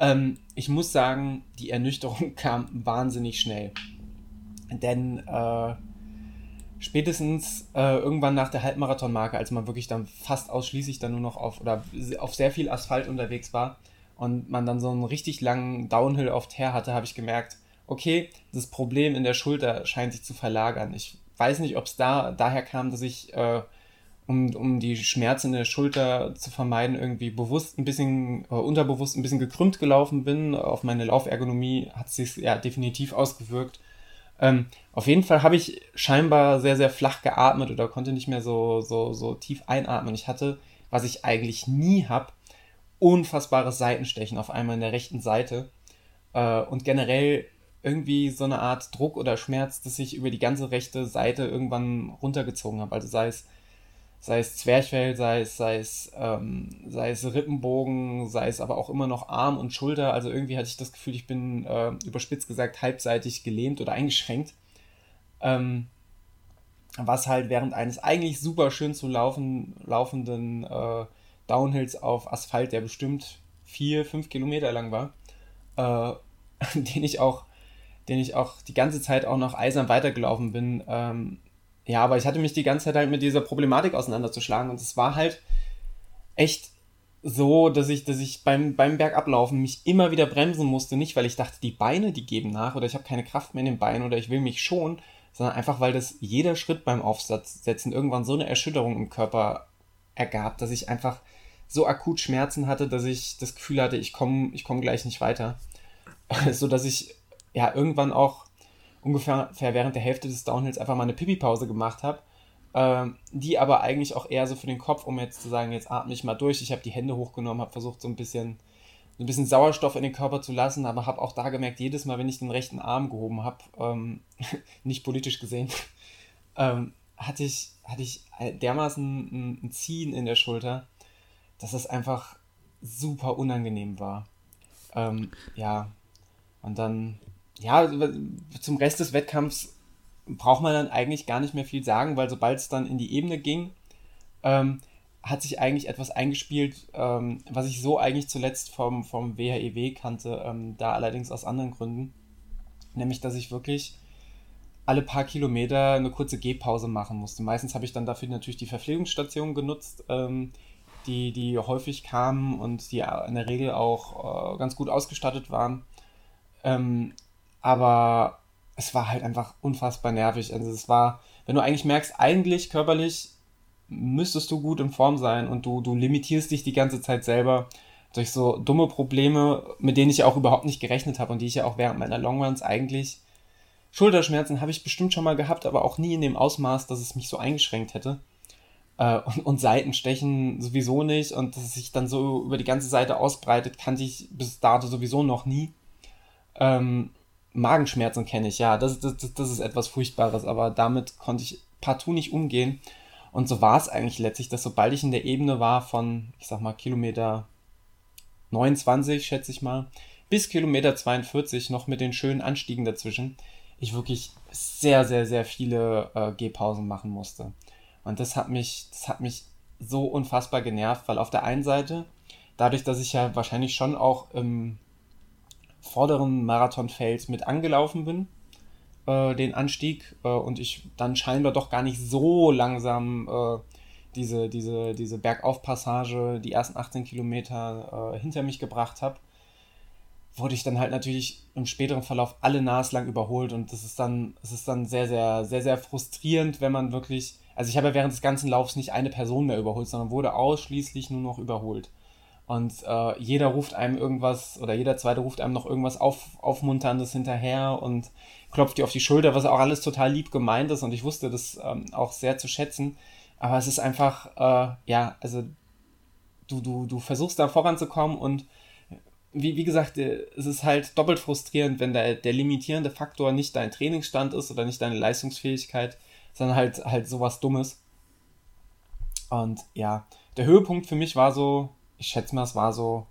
Ähm, ich muss sagen, die Ernüchterung kam wahnsinnig schnell. Denn äh, spätestens äh, irgendwann nach der Halbmarathonmarke, als man wirklich dann fast ausschließlich dann nur noch auf oder auf sehr viel Asphalt unterwegs war und man dann so einen richtig langen Downhill auf Teer hatte, habe ich gemerkt, okay, das Problem in der Schulter scheint sich zu verlagern. Ich weiß nicht, ob es da daher kam, dass ich äh, um, um die Schmerzen in der Schulter zu vermeiden, irgendwie bewusst ein bisschen, äh, unterbewusst ein bisschen gekrümmt gelaufen bin. Auf meine Laufergonomie hat es sich ja definitiv ausgewirkt. Ähm, auf jeden Fall habe ich scheinbar sehr, sehr flach geatmet oder konnte nicht mehr so, so, so tief einatmen. Ich hatte, was ich eigentlich nie habe, unfassbares Seitenstechen auf einmal in der rechten Seite. Äh, und generell irgendwie so eine Art Druck oder Schmerz, dass ich über die ganze rechte Seite irgendwann runtergezogen habe. Also sei es sei es Zwerchfell, sei es, sei es, ähm, sei es Rippenbogen, sei es aber auch immer noch Arm und Schulter. Also irgendwie hatte ich das Gefühl, ich bin äh, überspitzt gesagt halbseitig gelähmt oder eingeschränkt. Ähm, was halt während eines eigentlich super schön zu laufen, laufenden äh, Downhills auf Asphalt, der bestimmt vier, fünf Kilometer lang war, äh, den ich auch, den ich auch die ganze Zeit auch noch eisern weitergelaufen bin, ähm, ja, aber ich hatte mich die ganze Zeit halt mit dieser Problematik auseinanderzuschlagen und es war halt echt so, dass ich, dass ich beim, beim Bergablaufen mich immer wieder bremsen musste. Nicht, weil ich dachte, die Beine, die geben nach oder ich habe keine Kraft mehr in den Beinen oder ich will mich schon, sondern einfach, weil das jeder Schritt beim Aufsetzen irgendwann so eine Erschütterung im Körper ergab, dass ich einfach so akut Schmerzen hatte, dass ich das Gefühl hatte, ich komme ich komm gleich nicht weiter. so dass ich ja irgendwann auch ungefähr während der Hälfte des Downhills einfach mal eine Pipi-Pause gemacht habe. Ähm, die aber eigentlich auch eher so für den Kopf, um jetzt zu sagen, jetzt atme ich mal durch. Ich habe die Hände hochgenommen, habe versucht, so ein bisschen, ein bisschen Sauerstoff in den Körper zu lassen, aber habe auch da gemerkt, jedes Mal, wenn ich den rechten Arm gehoben habe, ähm, nicht politisch gesehen, ähm, hatte ich, hatte ich dermaßen ein, ein Ziehen in der Schulter, dass es einfach super unangenehm war. Ähm, ja, und dann ja, zum Rest des Wettkampfs braucht man dann eigentlich gar nicht mehr viel sagen, weil sobald es dann in die Ebene ging, ähm, hat sich eigentlich etwas eingespielt, ähm, was ich so eigentlich zuletzt vom, vom WHEW e kannte, ähm, da allerdings aus anderen Gründen. Nämlich, dass ich wirklich alle paar Kilometer eine kurze Gehpause machen musste. Meistens habe ich dann dafür natürlich die Verpflegungsstation genutzt, ähm, die, die häufig kamen und die in der Regel auch äh, ganz gut ausgestattet waren. Ähm, aber es war halt einfach unfassbar nervig. Also es war, wenn du eigentlich merkst, eigentlich körperlich müsstest du gut in Form sein und du, du limitierst dich die ganze Zeit selber durch so dumme Probleme, mit denen ich ja auch überhaupt nicht gerechnet habe und die ich ja auch während meiner Longruns eigentlich Schulterschmerzen habe ich bestimmt schon mal gehabt, aber auch nie in dem Ausmaß, dass es mich so eingeschränkt hätte. Äh, und, und Seitenstechen sowieso nicht und dass es sich dann so über die ganze Seite ausbreitet, kannte ich bis dato sowieso noch nie. Ähm, Magenschmerzen kenne ich, ja, das, das, das ist etwas Furchtbares, aber damit konnte ich partout nicht umgehen. Und so war es eigentlich letztlich, dass sobald ich in der Ebene war von, ich sag mal, Kilometer 29, schätze ich mal, bis Kilometer 42, noch mit den schönen Anstiegen dazwischen, ich wirklich sehr, sehr, sehr viele äh, Gehpausen machen musste. Und das hat mich, das hat mich so unfassbar genervt, weil auf der einen Seite, dadurch, dass ich ja wahrscheinlich schon auch im vorderen Marathonfeld mit angelaufen bin, äh, den Anstieg, äh, und ich dann scheinbar doch gar nicht so langsam äh, diese, diese, diese Bergaufpassage, die ersten 18 Kilometer äh, hinter mich gebracht habe, wurde ich dann halt natürlich im späteren Verlauf alle naslang überholt und das ist dann, es ist dann sehr, sehr, sehr, sehr frustrierend, wenn man wirklich, also ich habe ja während des ganzen Laufs nicht eine Person mehr überholt, sondern wurde ausschließlich nur noch überholt. Und äh, jeder ruft einem irgendwas oder jeder zweite ruft einem noch irgendwas auf, Aufmunterndes hinterher und klopft dir auf die Schulter, was auch alles total lieb gemeint ist und ich wusste das ähm, auch sehr zu schätzen. Aber es ist einfach, äh, ja, also du, du, du versuchst da voranzukommen und wie, wie gesagt, äh, es ist halt doppelt frustrierend, wenn der, der limitierende Faktor nicht dein Trainingsstand ist oder nicht deine Leistungsfähigkeit, sondern halt, halt sowas Dummes. Und ja, der Höhepunkt für mich war so ich schätze mal, es war so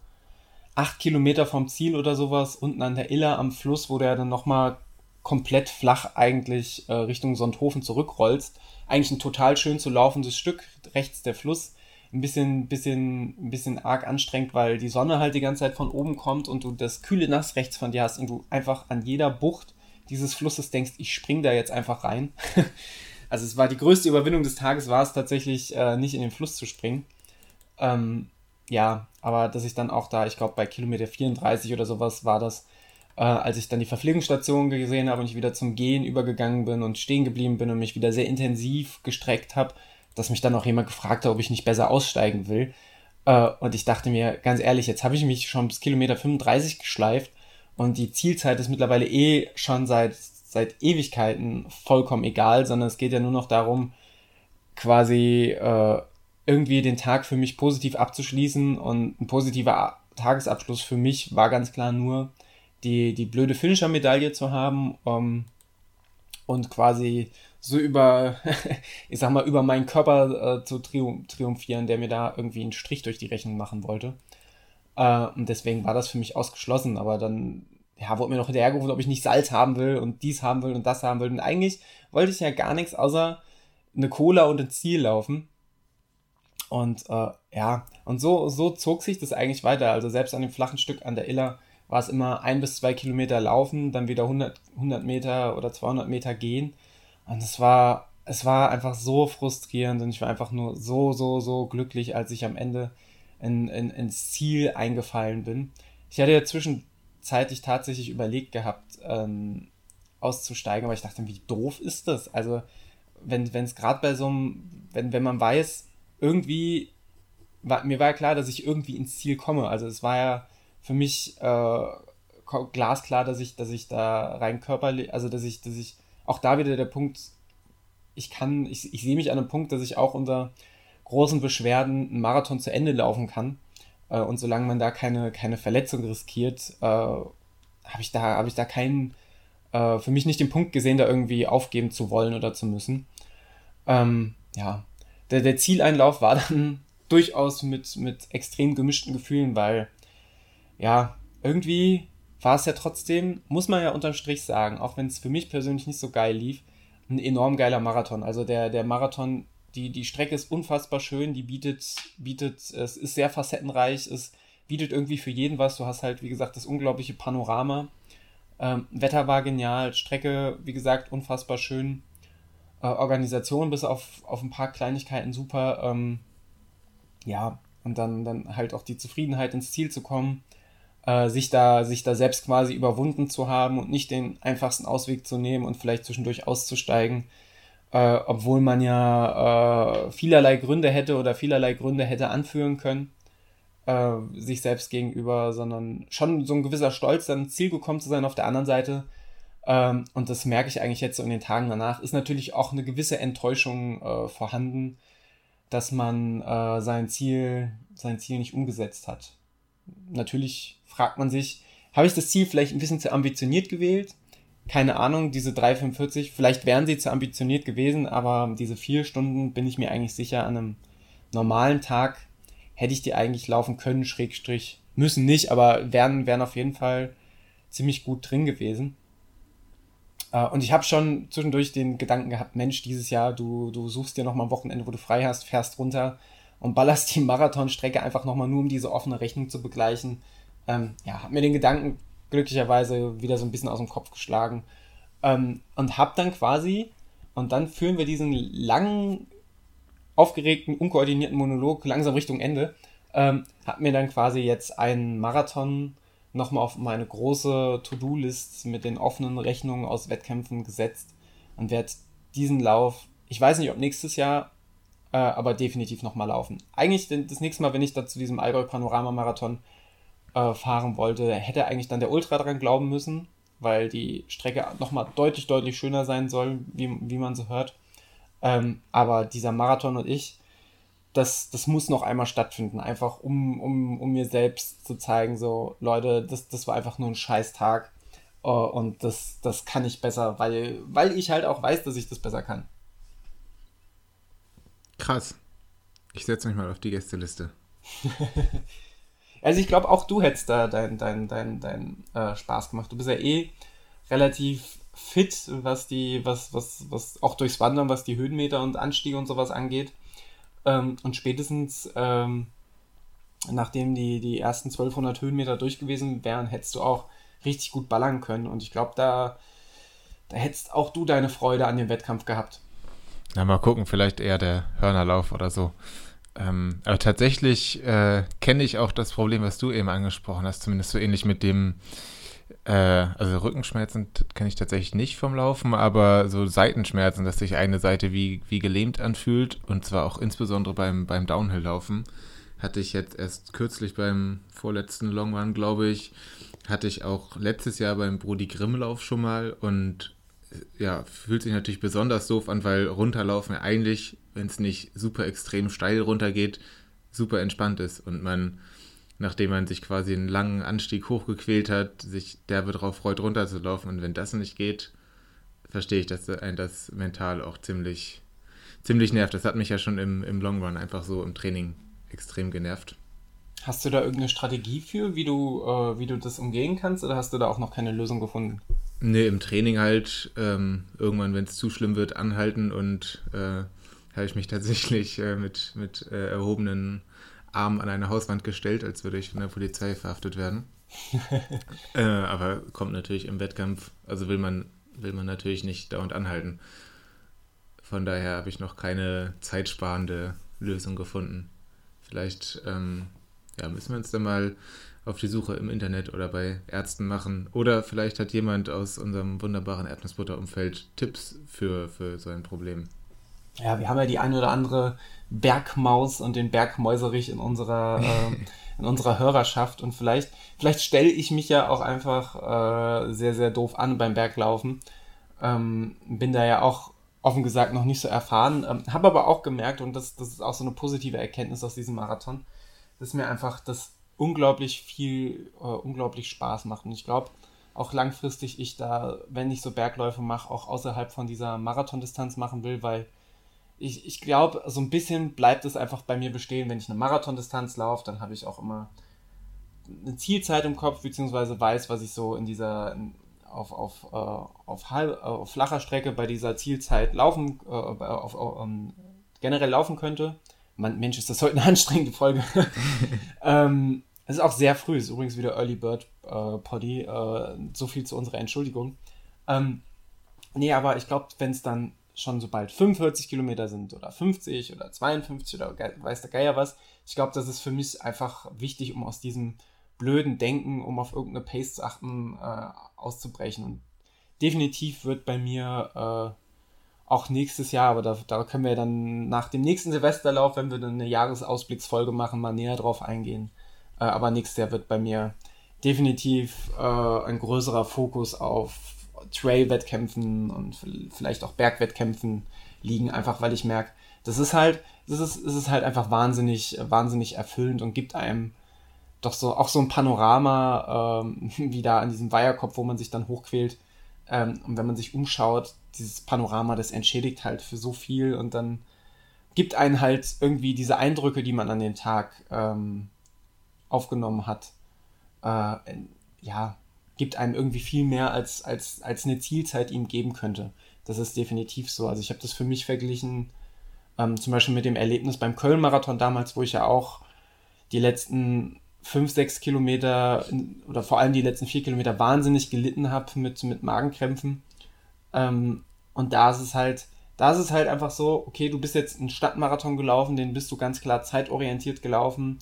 acht Kilometer vom Ziel oder sowas, unten an der Iller am Fluss, wo der dann nochmal komplett flach eigentlich äh, Richtung Sonthofen zurückrollst. Eigentlich ein total schön zu laufendes Stück, rechts der Fluss. Ein bisschen, bisschen, ein bisschen arg anstrengend, weil die Sonne halt die ganze Zeit von oben kommt und du das kühle Nass rechts von dir hast und du einfach an jeder Bucht dieses Flusses denkst, ich spring da jetzt einfach rein. also es war die größte Überwindung des Tages, war es tatsächlich äh, nicht in den Fluss zu springen. Ähm, ja, aber dass ich dann auch da, ich glaube bei Kilometer 34 oder sowas war das, äh, als ich dann die Verpflegungsstation gesehen habe und ich wieder zum Gehen übergegangen bin und stehen geblieben bin und mich wieder sehr intensiv gestreckt habe, dass mich dann auch jemand gefragt hat, ob ich nicht besser aussteigen will. Äh, und ich dachte mir, ganz ehrlich, jetzt habe ich mich schon bis Kilometer 35 geschleift und die Zielzeit ist mittlerweile eh schon seit, seit Ewigkeiten vollkommen egal, sondern es geht ja nur noch darum, quasi äh, irgendwie den Tag für mich positiv abzuschließen und ein positiver Tagesabschluss für mich war ganz klar nur, die, die blöde Finisher-Medaille zu haben um, und quasi so über, ich sag mal, über meinen Körper äh, zu triumphieren, der mir da irgendwie einen Strich durch die Rechnung machen wollte. Äh, und deswegen war das für mich ausgeschlossen. Aber dann ja, wurde mir noch hinterhergerufen, ob ich nicht Salz haben will und dies haben will und das haben will. Und eigentlich wollte ich ja gar nichts außer eine Cola und ein Ziel laufen. Und äh, ja, und so, so zog sich das eigentlich weiter. Also selbst an dem flachen Stück an der Iller war es immer ein bis zwei Kilometer laufen, dann wieder 100, 100 Meter oder 200 Meter gehen. Und es war, es war einfach so frustrierend und ich war einfach nur so, so, so glücklich, als ich am Ende in, in, ins Ziel eingefallen bin. Ich hatte ja zwischenzeitlich tatsächlich überlegt gehabt, ähm, auszusteigen, aber ich dachte, wie doof ist das? Also, wenn es gerade bei so einem, wenn, wenn man weiß, irgendwie, war, mir war ja klar, dass ich irgendwie ins Ziel komme. Also es war ja für mich äh, glasklar, dass ich, dass ich da rein körperlich, also dass ich, dass ich, auch da wieder der Punkt, ich kann, ich, ich sehe mich an einem Punkt, dass ich auch unter großen Beschwerden einen Marathon zu Ende laufen kann. Äh, und solange man da keine, keine Verletzung riskiert, äh, habe ich da, habe ich da keinen, äh, für mich nicht den Punkt gesehen, da irgendwie aufgeben zu wollen oder zu müssen. Ähm, ja, der, der Zieleinlauf war dann durchaus mit, mit extrem gemischten Gefühlen, weil ja, irgendwie war es ja trotzdem, muss man ja unterm Strich sagen, auch wenn es für mich persönlich nicht so geil lief, ein enorm geiler Marathon. Also der, der Marathon die, die Strecke ist unfassbar schön, die bietet, bietet, es ist sehr facettenreich, es bietet irgendwie für jeden was. Du hast halt, wie gesagt, das unglaubliche Panorama. Ähm, Wetter war genial, Strecke, wie gesagt, unfassbar schön. Äh, Organisation bis auf, auf ein paar Kleinigkeiten super. Ähm, ja, und dann, dann halt auch die Zufriedenheit ins Ziel zu kommen, äh, sich, da, sich da selbst quasi überwunden zu haben und nicht den einfachsten Ausweg zu nehmen und vielleicht zwischendurch auszusteigen äh, obwohl man ja äh, vielerlei Gründe hätte oder vielerlei Gründe hätte anführen können, äh, sich selbst gegenüber, sondern schon so ein gewisser Stolz, dann ins Ziel gekommen zu sein auf der anderen Seite. Ähm, und das merke ich eigentlich jetzt so in den Tagen danach, ist natürlich auch eine gewisse Enttäuschung äh, vorhanden, dass man äh, sein Ziel, sein Ziel nicht umgesetzt hat. Natürlich fragt man sich, habe ich das Ziel vielleicht ein bisschen zu ambitioniert gewählt? keine Ahnung, diese 3,45, vielleicht wären sie zu ambitioniert gewesen, aber diese vier Stunden bin ich mir eigentlich sicher, an einem normalen Tag hätte ich die eigentlich laufen können, Schrägstrich, müssen nicht, aber wären, wären auf jeden Fall ziemlich gut drin gewesen. Äh, und ich habe schon zwischendurch den Gedanken gehabt, Mensch, dieses Jahr, du, du suchst dir nochmal ein Wochenende, wo du frei hast, fährst runter und ballerst die Marathonstrecke einfach nochmal nur, um diese offene Rechnung zu begleichen. Ähm, ja, hab mir den Gedanken glücklicherweise wieder so ein bisschen aus dem Kopf geschlagen. Ähm, und hab dann quasi, und dann führen wir diesen langen, aufgeregten, unkoordinierten Monolog langsam Richtung Ende, ähm, hab mir dann quasi jetzt einen Marathon nochmal auf meine große To-Do-List mit den offenen Rechnungen aus Wettkämpfen gesetzt und werde diesen Lauf, ich weiß nicht, ob nächstes Jahr, äh, aber definitiv nochmal laufen. Eigentlich das nächste Mal, wenn ich da zu diesem Allgäu Panorama Marathon äh, fahren wollte, hätte eigentlich dann der Ultra dran glauben müssen, weil die Strecke nochmal deutlich, deutlich schöner sein soll, wie, wie man so hört. Ähm, aber dieser Marathon und ich, das, das muss noch einmal stattfinden, einfach um, um, um mir selbst zu zeigen, so, Leute, das, das war einfach nur ein scheiß Tag. Uh, und das, das kann ich besser, weil, weil ich halt auch weiß, dass ich das besser kann. Krass. Ich setze mich mal auf die Gästeliste. Also ich glaube, auch du hättest da deinen dein, dein, dein, äh, Spaß gemacht. Du bist ja eh relativ fit, was die, was, was, was auch durchs Wandern, was die Höhenmeter und Anstiege und sowas angeht. Ähm, und spätestens ähm, nachdem die, die ersten 1200 Höhenmeter durch gewesen wären, hättest du auch richtig gut ballern können. Und ich glaube, da, da hättest auch du deine Freude an dem Wettkampf gehabt. Na, mal gucken, vielleicht eher der Hörnerlauf oder so. Ähm, aber tatsächlich äh, kenne ich auch das Problem, was du eben angesprochen hast, zumindest so ähnlich mit dem, äh, also Rückenschmerzen kenne ich tatsächlich nicht vom Laufen, aber so Seitenschmerzen, dass sich eine Seite wie, wie gelähmt anfühlt und zwar auch insbesondere beim, beim Downhill-Laufen. Hatte ich jetzt erst kürzlich beim vorletzten Long Run, glaube ich, hatte ich auch letztes Jahr beim Brody Grimmlauf schon mal und ja, fühlt sich natürlich besonders doof an, weil runterlaufen eigentlich, wenn es nicht super extrem steil runtergeht, super entspannt ist und man, nachdem man sich quasi einen langen Anstieg hochgequält hat, sich derbe drauf freut, runterzulaufen und wenn das nicht geht, verstehe ich, dass ein das mental auch ziemlich, ziemlich nervt. Das hat mich ja schon im, im Long Run einfach so im Training extrem genervt. Hast du da irgendeine Strategie für, wie du, äh, wie du das umgehen kannst, oder hast du da auch noch keine Lösung gefunden? Nee, im Training halt ähm, irgendwann, wenn es zu schlimm wird, anhalten und äh, habe ich mich tatsächlich äh, mit, mit äh, erhobenen Armen an eine Hauswand gestellt, als würde ich von der Polizei verhaftet werden. Äh, aber kommt natürlich im Wettkampf, also will man, will man natürlich nicht dauernd anhalten. Von daher habe ich noch keine zeitsparende Lösung gefunden. Vielleicht ähm, ja, müssen wir uns dann mal auf die Suche im Internet oder bei Ärzten machen. Oder vielleicht hat jemand aus unserem wunderbaren Erdnussbutter-Umfeld Tipps für, für so ein Problem. Ja, wir haben ja die eine oder andere Bergmaus und den Bergmäuserich in unserer, äh, in unserer Hörerschaft und vielleicht, vielleicht stelle ich mich ja auch einfach äh, sehr, sehr doof an beim Berglaufen. Ähm, bin da ja auch offen gesagt noch nicht so erfahren, ähm, habe aber auch gemerkt und das, das ist auch so eine positive Erkenntnis aus diesem Marathon, dass mir einfach das unglaublich viel, äh, unglaublich Spaß macht und ich glaube, auch langfristig ich da, wenn ich so Bergläufe mache, auch außerhalb von dieser Marathondistanz machen will, weil ich, ich glaube, so ein bisschen bleibt es einfach bei mir bestehen, wenn ich eine Marathondistanz laufe, dann habe ich auch immer eine Zielzeit im Kopf, beziehungsweise weiß, was ich so in dieser auf, auf, äh, auf, halb, auf flacher Strecke bei dieser Zielzeit laufen, äh, auf, um, generell laufen könnte. Man, Mensch, ist das heute eine anstrengende Folge. ähm, es ist auch sehr früh, ist übrigens wieder Early Bird äh, Poddy, äh, so viel zu unserer Entschuldigung. Ähm, nee, aber ich glaube, wenn es dann schon so bald 45 Kilometer sind oder 50 oder 52 oder weiß der Geier was. Ich glaube, das ist für mich einfach wichtig, um aus diesem blöden Denken, um auf irgendeine Pace zu achten, äh, auszubrechen. Und definitiv wird bei mir äh, auch nächstes Jahr, aber da, da können wir dann nach dem nächsten Silvesterlauf, wenn wir dann eine Jahresausblicksfolge machen, mal näher drauf eingehen. Äh, aber nächstes Jahr wird bei mir definitiv äh, ein größerer Fokus auf Trail-Wettkämpfen und vielleicht auch Bergwettkämpfen liegen, einfach weil ich merke, das ist halt, das ist, es ist halt einfach wahnsinnig, wahnsinnig erfüllend und gibt einem doch so auch so ein Panorama, ähm, wie da an diesem Weiherkopf, wo man sich dann hochquält. Ähm, und wenn man sich umschaut, dieses Panorama, das entschädigt halt für so viel und dann gibt einen halt irgendwie diese Eindrücke, die man an den Tag ähm, aufgenommen hat, äh, ja, gibt einem irgendwie viel mehr, als, als, als eine Zielzeit ihm geben könnte. Das ist definitiv so. Also ich habe das für mich verglichen, ähm, zum Beispiel mit dem Erlebnis beim Köln-Marathon damals, wo ich ja auch die letzten fünf, sechs Kilometer oder vor allem die letzten vier Kilometer wahnsinnig gelitten habe mit, mit Magenkrämpfen. Ähm, und da ist es halt, da ist es halt einfach so, okay, du bist jetzt einen Stadtmarathon gelaufen, den bist du ganz klar zeitorientiert gelaufen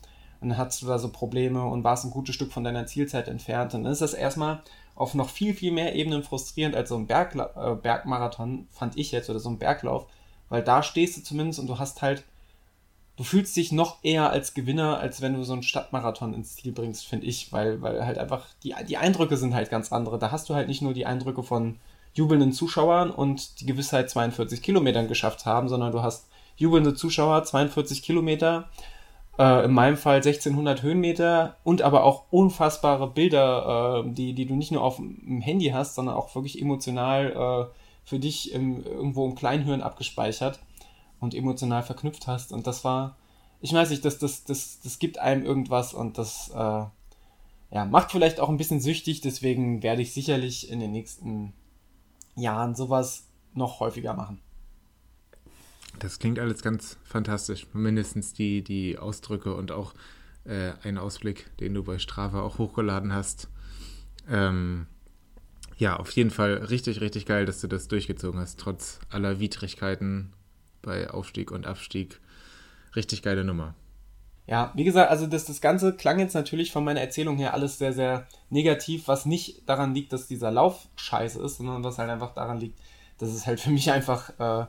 dann hattest du da so Probleme und warst ein gutes Stück von deiner Zielzeit entfernt. Und dann ist das erstmal auf noch viel, viel mehr Ebenen frustrierend als so ein Bergla äh, Bergmarathon, fand ich jetzt, oder so ein Berglauf, weil da stehst du zumindest und du hast halt du fühlst dich noch eher als Gewinner, als wenn du so einen Stadtmarathon ins Ziel bringst, finde ich, weil, weil halt einfach die, die Eindrücke sind halt ganz andere. Da hast du halt nicht nur die Eindrücke von jubelnden Zuschauern und die Gewissheit 42 Kilometern geschafft haben, sondern du hast jubelnde Zuschauer, 42 Kilometer, äh, in meinem Fall 1600 Höhenmeter und aber auch unfassbare Bilder, äh, die, die du nicht nur auf dem Handy hast, sondern auch wirklich emotional äh, für dich im, irgendwo im Kleinhirn abgespeichert und emotional verknüpft hast. Und das war, ich weiß nicht, das, das, das, das gibt einem irgendwas und das äh, ja, macht vielleicht auch ein bisschen süchtig, deswegen werde ich sicherlich in den nächsten Jahren sowas noch häufiger machen. Das klingt alles ganz fantastisch. Mindestens die, die Ausdrücke und auch äh, ein Ausblick, den du bei Strava auch hochgeladen hast. Ähm, ja, auf jeden Fall richtig, richtig geil, dass du das durchgezogen hast, trotz aller Widrigkeiten bei Aufstieg und Abstieg. Richtig geile Nummer. Ja, wie gesagt, also das, das Ganze klang jetzt natürlich von meiner Erzählung her alles sehr, sehr negativ, was nicht daran liegt, dass dieser Lauf scheiße ist, sondern was halt einfach daran liegt, dass es halt für mich einfach äh,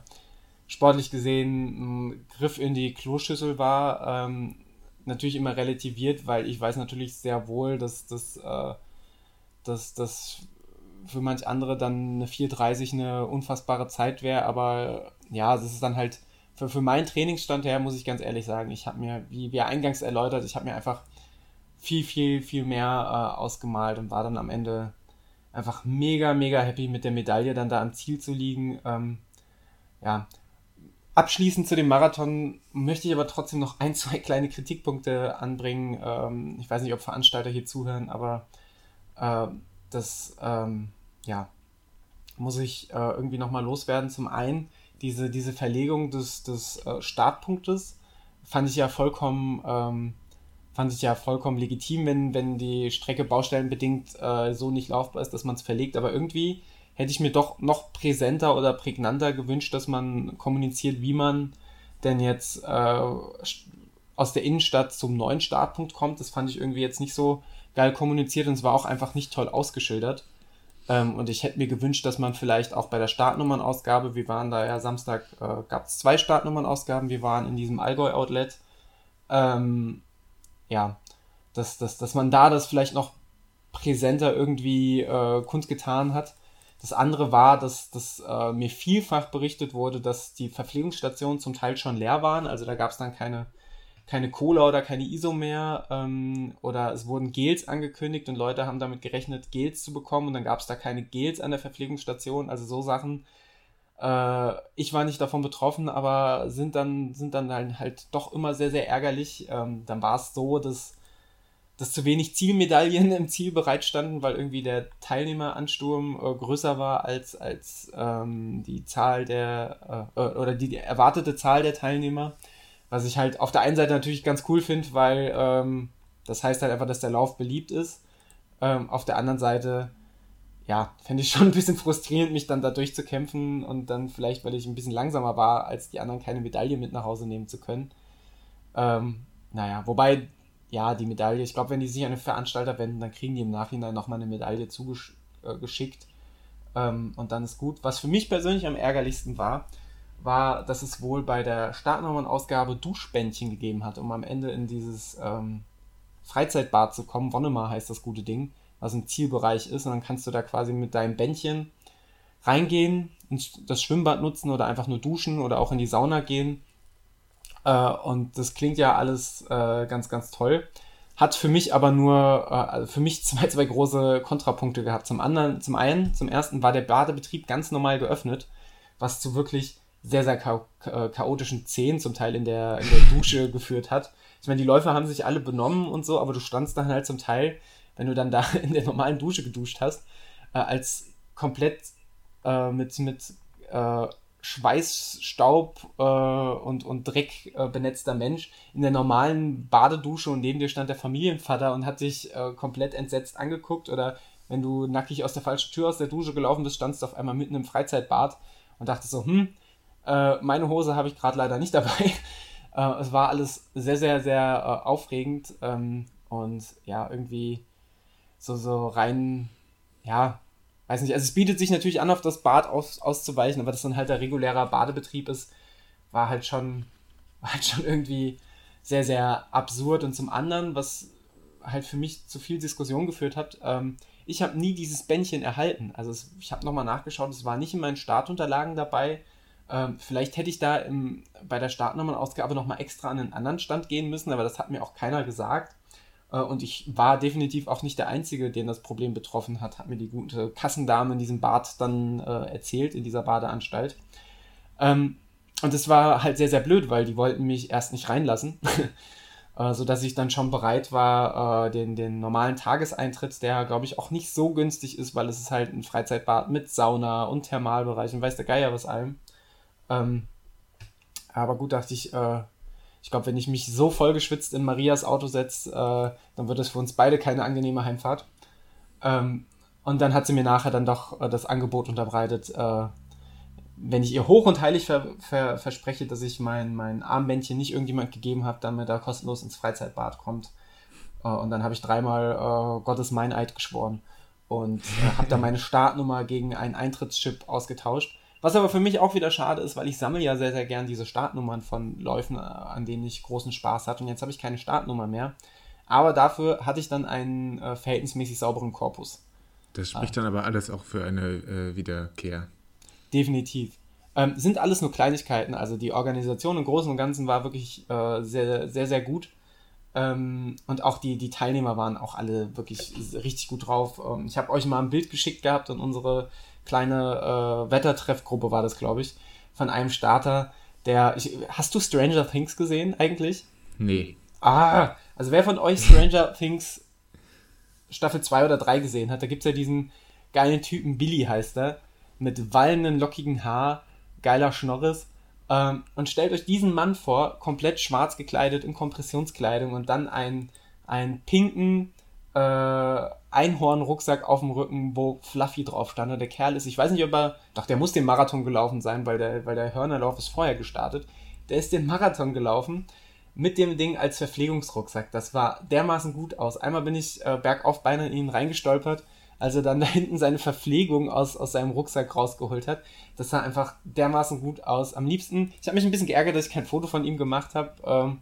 sportlich gesehen ein Griff in die Kloschüssel war. Ähm, natürlich immer relativiert, weil ich weiß natürlich sehr wohl, dass das äh, dass das für manch andere dann eine 4.30 eine unfassbare Zeit wäre, aber ja, das ist dann halt für, für meinen Trainingsstand her, muss ich ganz ehrlich sagen, ich habe mir, wie wir eingangs erläutert, ich habe mir einfach viel, viel, viel mehr äh, ausgemalt und war dann am Ende einfach mega, mega happy mit der Medaille dann da am Ziel zu liegen. Ähm, ja, Abschließend zu dem Marathon möchte ich aber trotzdem noch ein, zwei kleine Kritikpunkte anbringen. Ähm, ich weiß nicht, ob Veranstalter hier zuhören, aber äh, das, ähm, ja, muss ich äh, irgendwie nochmal loswerden. Zum einen, diese, diese Verlegung des, des äh, Startpunktes fand ich ja vollkommen, ähm, fand ich ja vollkommen legitim, wenn, wenn die Strecke baustellenbedingt äh, so nicht laufbar ist, dass man es verlegt. Aber irgendwie hätte ich mir doch noch präsenter oder prägnanter gewünscht, dass man kommuniziert, wie man denn jetzt äh, aus der Innenstadt zum neuen Startpunkt kommt. Das fand ich irgendwie jetzt nicht so geil kommuniziert und es war auch einfach nicht toll ausgeschildert. Ähm, und ich hätte mir gewünscht, dass man vielleicht auch bei der Startnummernausgabe, wir waren da ja Samstag, äh, gab es zwei Startnummernausgaben, wir waren in diesem Allgäu-Outlet. Ähm, ja, dass, dass, dass man da das vielleicht noch präsenter irgendwie äh, kundgetan hat das andere war, dass, dass äh, mir vielfach berichtet wurde, dass die Verpflegungsstationen zum Teil schon leer waren. Also da gab es dann keine, keine Cola oder keine ISO mehr. Ähm, oder es wurden Gels angekündigt und Leute haben damit gerechnet, Gels zu bekommen. Und dann gab es da keine Gels an der Verpflegungsstation. Also so Sachen. Äh, ich war nicht davon betroffen, aber sind dann, sind dann halt doch immer sehr, sehr ärgerlich. Ähm, dann war es so, dass dass zu wenig Zielmedaillen im Ziel bereitstanden, weil irgendwie der Teilnehmeransturm äh, größer war als, als ähm, die Zahl der äh, äh oder die, erwartete Zahl der Teilnehmer. Was ich halt auf der einen Seite natürlich ganz cool finde, weil ähm, das heißt halt einfach, dass der Lauf beliebt ist. Ähm, auf der anderen Seite, ja, fände ich schon ein bisschen frustrierend, mich dann da durchzukämpfen und dann vielleicht, weil ich ein bisschen langsamer war als die anderen, keine Medaille mit nach Hause nehmen zu können. Ähm, naja, wobei ja, die Medaille, ich glaube, wenn die sich an den Veranstalter wenden, dann kriegen die im Nachhinein nochmal eine Medaille zugeschickt. Äh, ähm, und dann ist gut. Was für mich persönlich am ärgerlichsten war, war, dass es wohl bei der Startnummernausgabe Duschbändchen gegeben hat, um am Ende in dieses ähm, Freizeitbad zu kommen. Wonnemar heißt das gute Ding, was im Zielbereich ist. Und dann kannst du da quasi mit deinem Bändchen reingehen, das Schwimmbad nutzen oder einfach nur duschen oder auch in die Sauna gehen äh, und das klingt ja alles äh, ganz, ganz toll. Hat für mich aber nur, äh, also für mich zwei, zwei große Kontrapunkte gehabt. Zum anderen, zum einen, zum ersten war der Badebetrieb ganz normal geöffnet, was zu wirklich sehr, sehr cha äh, chaotischen Szenen zum Teil in der, in der Dusche geführt hat. Ich meine, die Läufer haben sich alle benommen und so, aber du standst dann halt zum Teil, wenn du dann da in der normalen Dusche geduscht hast, äh, als komplett mit, mit äh, Schweißstaub äh, und, und Dreck äh, benetzter Mensch in der normalen Badedusche und neben dir stand der Familienvater und hat dich äh, komplett entsetzt angeguckt oder wenn du nackig aus der falschen Tür aus der Dusche gelaufen bist, standst du auf einmal mitten im Freizeitbad und dachte so, hm, äh, meine Hose habe ich gerade leider nicht dabei. Äh, es war alles sehr, sehr, sehr äh, aufregend ähm, und ja, irgendwie so, so rein, ja, weiß nicht, also es bietet sich natürlich an, auf das Bad aus, auszuweichen, aber dass dann halt der reguläre Badebetrieb ist, war halt schon, war halt schon irgendwie sehr, sehr absurd. Und zum anderen, was halt für mich zu viel Diskussion geführt hat, ähm, ich habe nie dieses Bändchen erhalten. Also es, ich habe nochmal nachgeschaut, es war nicht in meinen Startunterlagen dabei. Ähm, vielleicht hätte ich da im, bei der Startnummernausgabe nochmal extra an einen anderen Stand gehen müssen, aber das hat mir auch keiner gesagt. Äh, und ich war definitiv auch nicht der Einzige, den das Problem betroffen hat, hat mir die gute Kassendame in diesem Bad dann äh, erzählt, in dieser Badeanstalt. Ähm, und es war halt sehr, sehr blöd, weil die wollten mich erst nicht reinlassen. äh, sodass ich dann schon bereit war, äh, den, den normalen Tageseintritt, der glaube ich auch nicht so günstig ist, weil es ist halt ein Freizeitbad mit Sauna und Thermalbereich und weiß der Geier was allem. Ähm, aber gut, dachte ich, äh, ich glaube, wenn ich mich so vollgeschwitzt in Marias Auto setze, äh, dann wird es für uns beide keine angenehme Heimfahrt. Ähm, und dann hat sie mir nachher dann doch äh, das Angebot unterbreitet, äh, wenn ich ihr hoch und heilig ver, ver, verspreche, dass ich mein, mein Armbändchen nicht irgendjemand gegeben habe, damit er kostenlos ins Freizeitbad kommt. Äh, und dann habe ich dreimal äh, Gottes Meineid geschworen und äh, habe dann meine Startnummer gegen einen Eintrittschip ausgetauscht. Was aber für mich auch wieder schade ist, weil ich sammle ja sehr, sehr gern diese Startnummern von Läufen, äh, an denen ich großen Spaß hatte. Und jetzt habe ich keine Startnummer mehr. Aber dafür hatte ich dann einen äh, verhältnismäßig sauberen Korpus. Das spricht ah. dann aber alles auch für eine äh, Wiederkehr. Definitiv. Ähm, sind alles nur Kleinigkeiten. Also die Organisation im Großen und Ganzen war wirklich äh, sehr, sehr, sehr gut. Ähm, und auch die, die Teilnehmer waren auch alle wirklich richtig gut drauf. Ähm, ich habe euch mal ein Bild geschickt gehabt und unsere kleine äh, Wettertreffgruppe war das, glaube ich, von einem Starter, der. Ich, hast du Stranger Things gesehen eigentlich? Nee. Ah, also wer von euch Stranger Things Staffel 2 oder 3 gesehen hat, da gibt es ja diesen geilen Typen, Billy heißt er, mit wallenden, lockigen Haar, geiler Schnorris. Ähm, und stellt euch diesen Mann vor, komplett schwarz gekleidet in Kompressionskleidung und dann einen, einen pinken äh, Einhorn-Rucksack auf dem Rücken, wo Fluffy drauf stand. Und der Kerl ist, ich weiß nicht, ob er, doch, der muss den Marathon gelaufen sein, weil der, weil der Hörnerlauf ist vorher gestartet. Der ist den Marathon gelaufen mit dem Ding als Verpflegungsrucksack. Das war dermaßen gut aus. Einmal bin ich äh, bergauf beinahe in ihn reingestolpert als er dann da hinten seine Verpflegung aus, aus seinem Rucksack rausgeholt hat. Das sah einfach dermaßen gut aus. Am liebsten, ich habe mich ein bisschen geärgert, dass ich kein Foto von ihm gemacht habe. Ähm,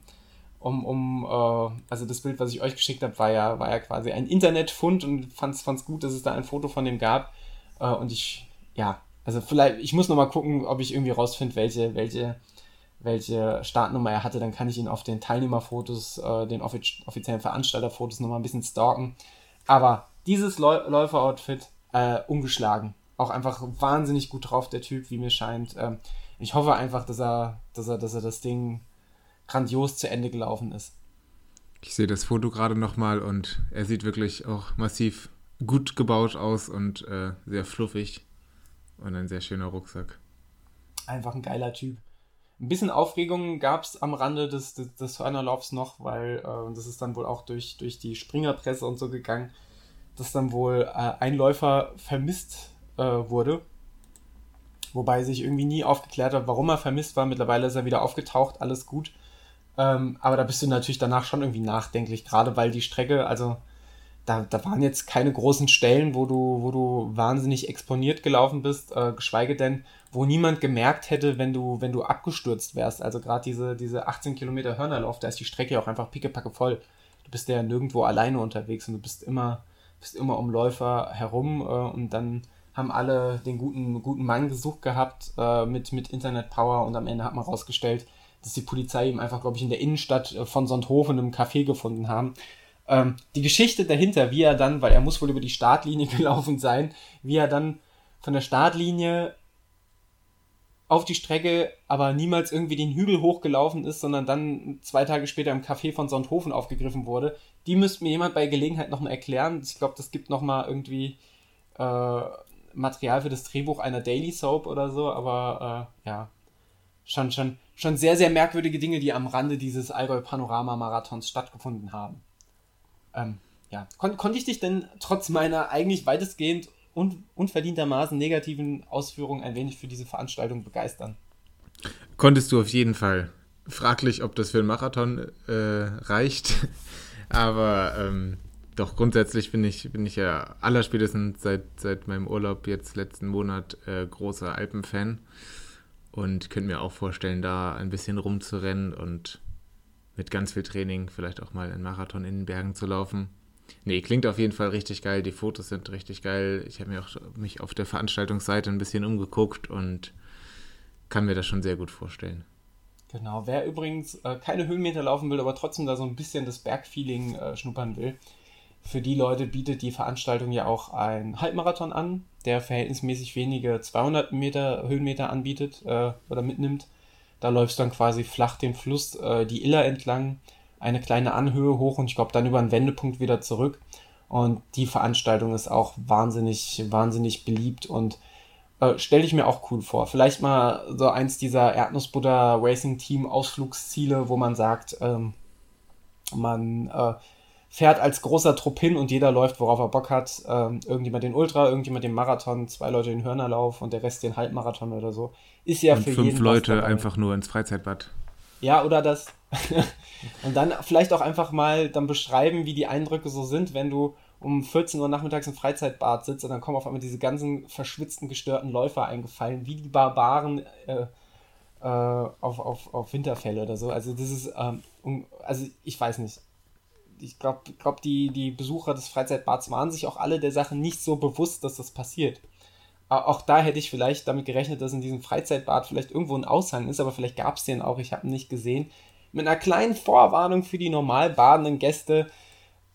um, um äh, also das Bild, was ich euch geschickt habe, war ja, war ja quasi ein Internetfund und fand es gut, dass es da ein Foto von dem gab. Äh, und ich, ja, also vielleicht, ich muss nochmal gucken, ob ich irgendwie rausfinde, welche, welche, welche Startnummer er hatte. Dann kann ich ihn auf den Teilnehmerfotos, äh, den offiz offiziellen Veranstalterfotos nochmal ein bisschen stalken. Aber dieses Läu Läuferoutfit äh, umgeschlagen. Auch einfach wahnsinnig gut drauf, der Typ, wie mir scheint. Ähm, ich hoffe einfach, dass er, dass er, dass er das Ding grandios zu Ende gelaufen ist. Ich sehe das Foto gerade nochmal und er sieht wirklich auch massiv gut gebaut aus und äh, sehr fluffig. Und ein sehr schöner Rucksack. Einfach ein geiler Typ. Ein bisschen Aufregung gab es am Rande des, des, des Hörnerlaufs noch, weil äh, das ist dann wohl auch durch, durch die Springerpresse und so gegangen dass dann wohl äh, ein Läufer vermisst äh, wurde. Wobei sich irgendwie nie aufgeklärt hat, warum er vermisst war. Mittlerweile ist er wieder aufgetaucht, alles gut. Ähm, aber da bist du natürlich danach schon irgendwie nachdenklich, gerade weil die Strecke, also da, da waren jetzt keine großen Stellen, wo du, wo du wahnsinnig exponiert gelaufen bist, äh, geschweige denn, wo niemand gemerkt hätte, wenn du, wenn du abgestürzt wärst. Also gerade diese, diese 18 Kilometer Hörnerlauf, da ist die Strecke auch einfach pickepacke voll. Du bist ja nirgendwo alleine unterwegs und du bist immer, bist immer um Läufer herum äh, und dann haben alle den guten, guten Mann gesucht gehabt äh, mit, mit Internet-Power und am Ende hat man rausgestellt, dass die Polizei ihm einfach, glaube ich, in der Innenstadt äh, von Sonthofen im Café gefunden haben. Ähm, die Geschichte dahinter, wie er dann, weil er muss wohl über die Startlinie gelaufen sein, wie er dann von der Startlinie auf die Strecke, aber niemals irgendwie den Hügel hochgelaufen ist, sondern dann zwei Tage später im Café von Sonthofen aufgegriffen wurde. Die müsste mir jemand bei Gelegenheit nochmal erklären. Ich glaube, das gibt nochmal irgendwie äh, Material für das Drehbuch einer Daily Soap oder so, aber äh, ja, schon, schon, schon sehr, sehr merkwürdige Dinge, die am Rande dieses Allgäu Panorama Marathons stattgefunden haben. Ähm, ja, Kon konnte ich dich denn trotz meiner eigentlich weitestgehend un unverdientermaßen negativen Ausführungen ein wenig für diese Veranstaltung begeistern. Konntest du auf jeden Fall. Fraglich, ob das für einen Marathon äh, reicht. Aber ähm, doch grundsätzlich bin ich, bin ich ja allerspätestens seit, seit meinem Urlaub jetzt letzten Monat äh, großer Alpenfan. Und könnte mir auch vorstellen, da ein bisschen rumzurennen und mit ganz viel Training vielleicht auch mal einen Marathon in den Bergen zu laufen. Nee, klingt auf jeden Fall richtig geil. Die Fotos sind richtig geil. Ich habe mir auch mich auf der Veranstaltungsseite ein bisschen umgeguckt und kann mir das schon sehr gut vorstellen. Genau, wer übrigens äh, keine Höhenmeter laufen will, aber trotzdem da so ein bisschen das Bergfeeling äh, schnuppern will, für die Leute bietet die Veranstaltung ja auch einen Halbmarathon an, der verhältnismäßig wenige 200 Meter Höhenmeter anbietet äh, oder mitnimmt. Da läufst du dann quasi flach den Fluss, äh, die Iller entlang, eine kleine Anhöhe hoch und ich glaube dann über einen Wendepunkt wieder zurück. Und die Veranstaltung ist auch wahnsinnig, wahnsinnig beliebt und äh, stelle ich mir auch cool vor. Vielleicht mal so eins dieser Erdnussbutter Racing Team Ausflugsziele, wo man sagt, ähm, man äh, fährt als großer Trupp hin und jeder läuft, worauf er Bock hat. Ähm, irgendjemand den Ultra, irgendjemand den Marathon, zwei Leute den Hörnerlauf und der Rest den Halbmarathon oder so. Ist ja und für fünf jeden. Leute einfach nur ins Freizeitbad. Ja, oder das. und dann vielleicht auch einfach mal dann beschreiben, wie die Eindrücke so sind, wenn du um 14 Uhr nachmittags im Freizeitbad sitzt und dann kommen auf einmal diese ganzen verschwitzten, gestörten Läufer eingefallen, wie die Barbaren äh, äh, auf, auf, auf Winterfälle oder so. Also das ist, ähm, also ich weiß nicht. Ich glaube, glaub, die, die Besucher des Freizeitbads waren sich auch alle der Sache nicht so bewusst, dass das passiert. Auch da hätte ich vielleicht damit gerechnet, dass in diesem Freizeitbad vielleicht irgendwo ein Aushang ist, aber vielleicht gab es den auch, ich habe ihn nicht gesehen. Mit einer kleinen Vorwarnung für die normal badenden Gäste,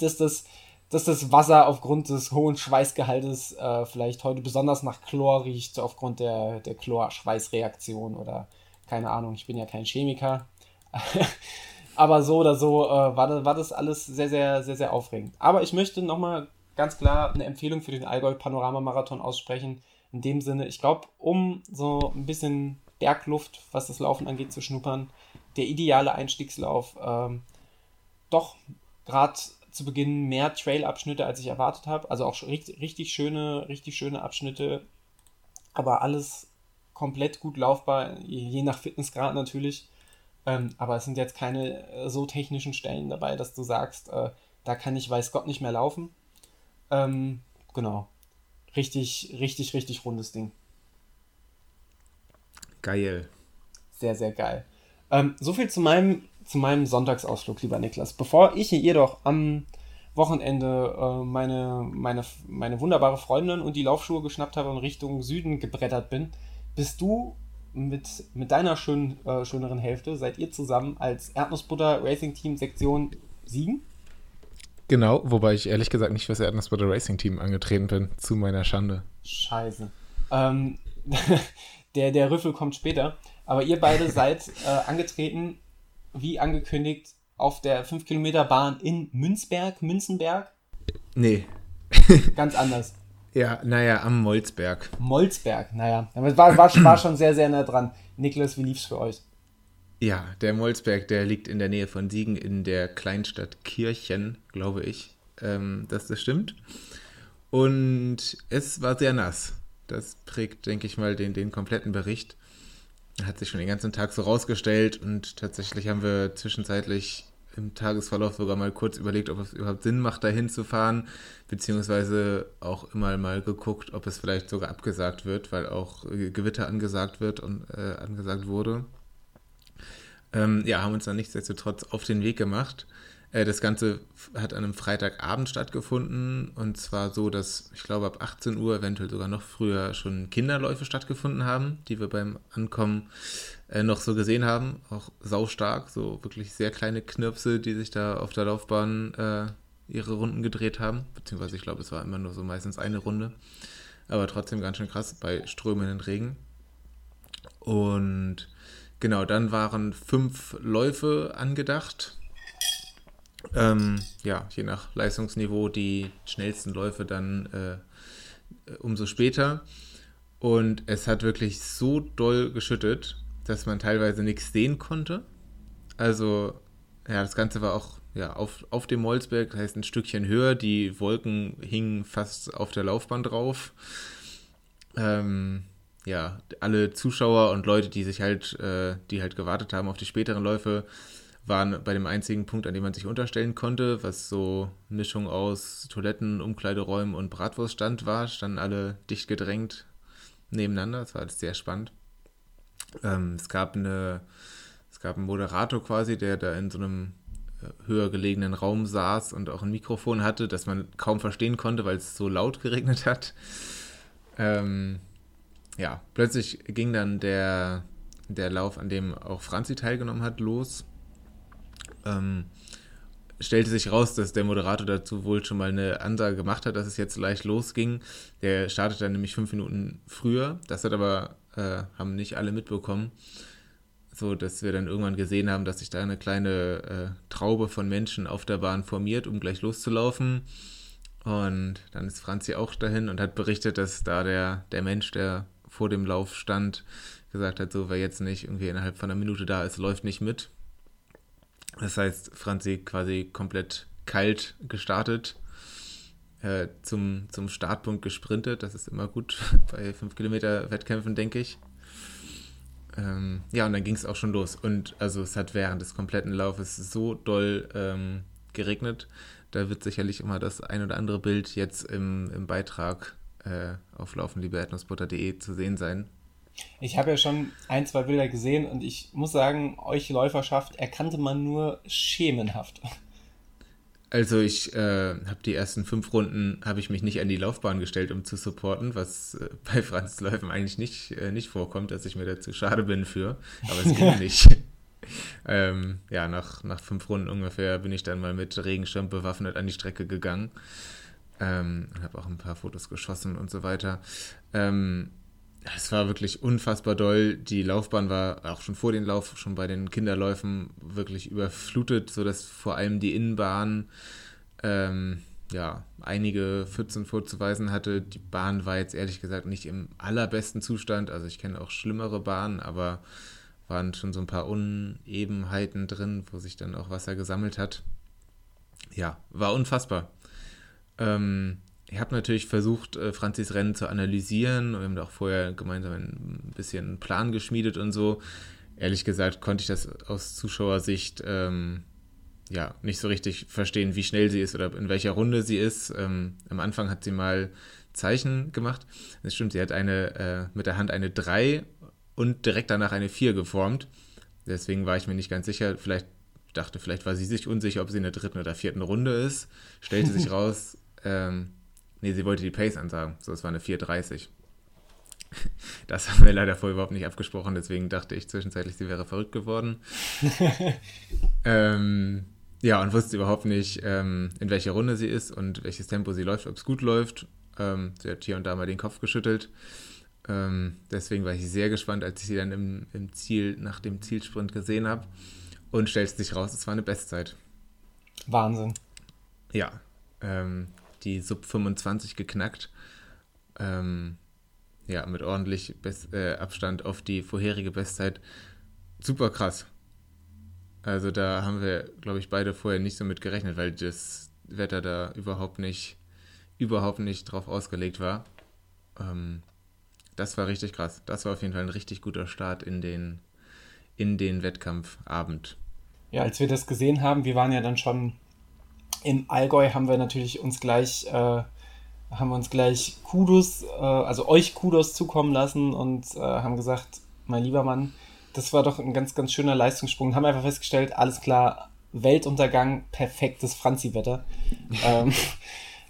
dass das, dass das Wasser aufgrund des hohen Schweißgehaltes äh, vielleicht heute besonders nach Chlor riecht, aufgrund der, der Chlor-Schweißreaktion oder keine Ahnung, ich bin ja kein Chemiker. Aber so oder so äh, war, das, war das alles sehr, sehr, sehr, sehr aufregend. Aber ich möchte nochmal ganz klar eine Empfehlung für den Allgäu Panorama Marathon aussprechen. In dem Sinne, ich glaube, um so ein bisschen Bergluft, was das Laufen angeht, zu schnuppern, der ideale Einstiegslauf. Ähm, doch gerade zu Beginn mehr Trail-Abschnitte, als ich erwartet habe. Also auch richtig schöne, richtig schöne Abschnitte. Aber alles komplett gut laufbar, je nach Fitnessgrad natürlich. Ähm, aber es sind jetzt keine äh, so technischen Stellen dabei, dass du sagst, äh, da kann ich weiß Gott nicht mehr laufen. Ähm, genau. Richtig, richtig, richtig rundes Ding. Geil. Sehr, sehr geil. Ähm, so viel zu meinem, zu meinem Sonntagsausflug, lieber Niklas. Bevor ich jedoch am Wochenende äh, meine, meine, meine wunderbare Freundin und die Laufschuhe geschnappt habe und Richtung Süden gebrettert bin, bist du mit, mit deiner schön, äh, schöneren Hälfte, seid ihr zusammen als Erdnussbutter Racing Team Sektion Siegen? Genau, wobei ich ehrlich gesagt nicht fürs Erdnussbutter Racing Team angetreten bin, zu meiner Schande. Scheiße. Ähm, der, der Rüffel kommt später. Aber ihr beide seid äh, angetreten, wie angekündigt, auf der 5-Kilometer-Bahn in Münzberg, Münzenberg? Nee. Ganz anders. Ja, naja, am Molzberg. Molzberg, naja. Aber war, war, war schon sehr, sehr nah dran. Niklas, wie lief's für euch? Ja, der Molzberg, der liegt in der Nähe von Siegen in der Kleinstadt Kirchen, glaube ich, ähm, dass das stimmt. Und es war sehr nass. Das prägt, denke ich mal, den, den kompletten Bericht. Hat sich schon den ganzen Tag so rausgestellt und tatsächlich haben wir zwischenzeitlich im Tagesverlauf sogar mal kurz überlegt, ob es überhaupt Sinn macht, da hinzufahren, beziehungsweise auch immer mal geguckt, ob es vielleicht sogar abgesagt wird, weil auch Gewitter angesagt wird und äh, angesagt wurde. Ähm, ja, haben uns dann nichtsdestotrotz auf den Weg gemacht. Äh, das Ganze hat an einem Freitagabend stattgefunden und zwar so, dass ich glaube ab 18 Uhr, eventuell sogar noch früher, schon Kinderläufe stattgefunden haben, die wir beim Ankommen äh, noch so gesehen haben. Auch saustark, so wirklich sehr kleine Knirpse, die sich da auf der Laufbahn äh, ihre Runden gedreht haben. Beziehungsweise ich glaube, es war immer nur so meistens eine Runde. Aber trotzdem ganz schön krass bei strömenden Regen. Und genau, dann waren fünf Läufe angedacht ähm, ja, je nach Leistungsniveau die schnellsten Läufe dann äh, umso später. Und es hat wirklich so doll geschüttet, dass man teilweise nichts sehen konnte. Also, ja, das Ganze war auch ja, auf, auf dem Molsberg, das heißt ein Stückchen höher. Die Wolken hingen fast auf der Laufbahn drauf. Ähm, ja, alle Zuschauer und Leute, die sich halt, äh, die halt gewartet haben auf die späteren Läufe, waren bei dem einzigen Punkt, an dem man sich unterstellen konnte, was so Mischung aus Toiletten, Umkleideräumen und Bratwurststand war, standen alle dicht gedrängt nebeneinander. Das war alles sehr spannend. Ähm, es gab eine, es gab einen Moderator quasi, der da in so einem äh, höher gelegenen Raum saß und auch ein Mikrofon hatte, das man kaum verstehen konnte, weil es so laut geregnet hat. Ähm, ja, plötzlich ging dann der, der Lauf, an dem auch Franzi teilgenommen hat, los ähm, stellte sich raus, dass der Moderator dazu wohl schon mal eine Ansage gemacht hat, dass es jetzt leicht losging. Der startet dann nämlich fünf Minuten früher. Das hat aber, äh, haben nicht alle mitbekommen. so dass wir dann irgendwann gesehen haben, dass sich da eine kleine äh, Traube von Menschen auf der Bahn formiert, um gleich loszulaufen. Und dann ist Franzi auch dahin und hat berichtet, dass da der, der Mensch, der vor dem Lauf stand, gesagt hat, so wer jetzt nicht irgendwie innerhalb von einer Minute da ist, läuft nicht mit. Das heißt, Franzi quasi komplett kalt gestartet, äh, zum, zum Startpunkt gesprintet. Das ist immer gut bei 5 Kilometer Wettkämpfen, denke ich. Ähm, ja, und dann ging es auch schon los. Und also es hat während des kompletten Laufes so doll ähm, geregnet. Da wird sicherlich immer das ein oder andere Bild jetzt im, im Beitrag äh, auf laufenliebeerdnussbutter.de zu sehen sein. Ich habe ja schon ein, zwei Bilder gesehen und ich muss sagen, euch Läuferschaft erkannte man nur schemenhaft. Also ich äh, habe die ersten fünf Runden habe ich mich nicht an die Laufbahn gestellt, um zu supporten, was äh, bei Franz Läufen eigentlich nicht, äh, nicht vorkommt, dass ich mir dazu schade bin für. Aber es ging nicht. ähm, ja, nach, nach fünf Runden ungefähr bin ich dann mal mit Regenschirm bewaffnet an die Strecke gegangen. Ähm, habe auch ein paar Fotos geschossen und so weiter. Ähm, es war wirklich unfassbar doll. Die Laufbahn war auch schon vor dem Lauf, schon bei den Kinderläufen wirklich überflutet, sodass vor allem die Innenbahn ähm, ja, einige Pfützen vorzuweisen hatte. Die Bahn war jetzt ehrlich gesagt nicht im allerbesten Zustand. Also ich kenne auch schlimmere Bahnen, aber waren schon so ein paar Unebenheiten drin, wo sich dann auch Wasser gesammelt hat. Ja, war unfassbar. Ähm, ich habe natürlich versucht, äh, Franzis Rennen zu analysieren. Wir haben auch vorher gemeinsam ein bisschen einen Plan geschmiedet und so. Ehrlich gesagt konnte ich das aus Zuschauersicht ähm, ja nicht so richtig verstehen, wie schnell sie ist oder in welcher Runde sie ist. Ähm, am Anfang hat sie mal Zeichen gemacht. Das stimmt, sie hat eine äh, mit der Hand eine 3 und direkt danach eine 4 geformt. Deswegen war ich mir nicht ganz sicher. Vielleicht dachte, vielleicht war sie sich unsicher, ob sie in der dritten oder vierten Runde ist. Stellte sich raus, ähm, Nee, sie wollte die Pace ansagen. So, es war eine 4,30. Das haben wir leider vorher überhaupt nicht abgesprochen, deswegen dachte ich zwischenzeitlich, sie wäre verrückt geworden. ähm, ja, und wusste überhaupt nicht, ähm, in welcher Runde sie ist und welches Tempo sie läuft, ob es gut läuft. Ähm, sie hat hier und da mal den Kopf geschüttelt. Ähm, deswegen war ich sehr gespannt, als ich sie dann im, im Ziel, nach dem Zielsprint gesehen habe. Und stellte sich raus, es war eine Bestzeit. Wahnsinn. Ja, ähm, die Sub 25 geknackt. Ähm, ja, mit ordentlich Best, äh, Abstand auf die vorherige Bestzeit. Super krass. Also da haben wir, glaube ich, beide vorher nicht so mit gerechnet, weil das Wetter da überhaupt nicht, überhaupt nicht drauf ausgelegt war. Ähm, das war richtig krass. Das war auf jeden Fall ein richtig guter Start in den, in den Wettkampfabend. Ja, als wir das gesehen haben, wir waren ja dann schon im Allgäu haben wir natürlich uns gleich, äh, haben wir uns gleich Kudos, äh, also euch Kudos zukommen lassen und äh, haben gesagt, mein lieber Mann, das war doch ein ganz, ganz schöner Leistungssprung. Haben einfach festgestellt, alles klar, Weltuntergang, perfektes Franzi-Wetter. ähm,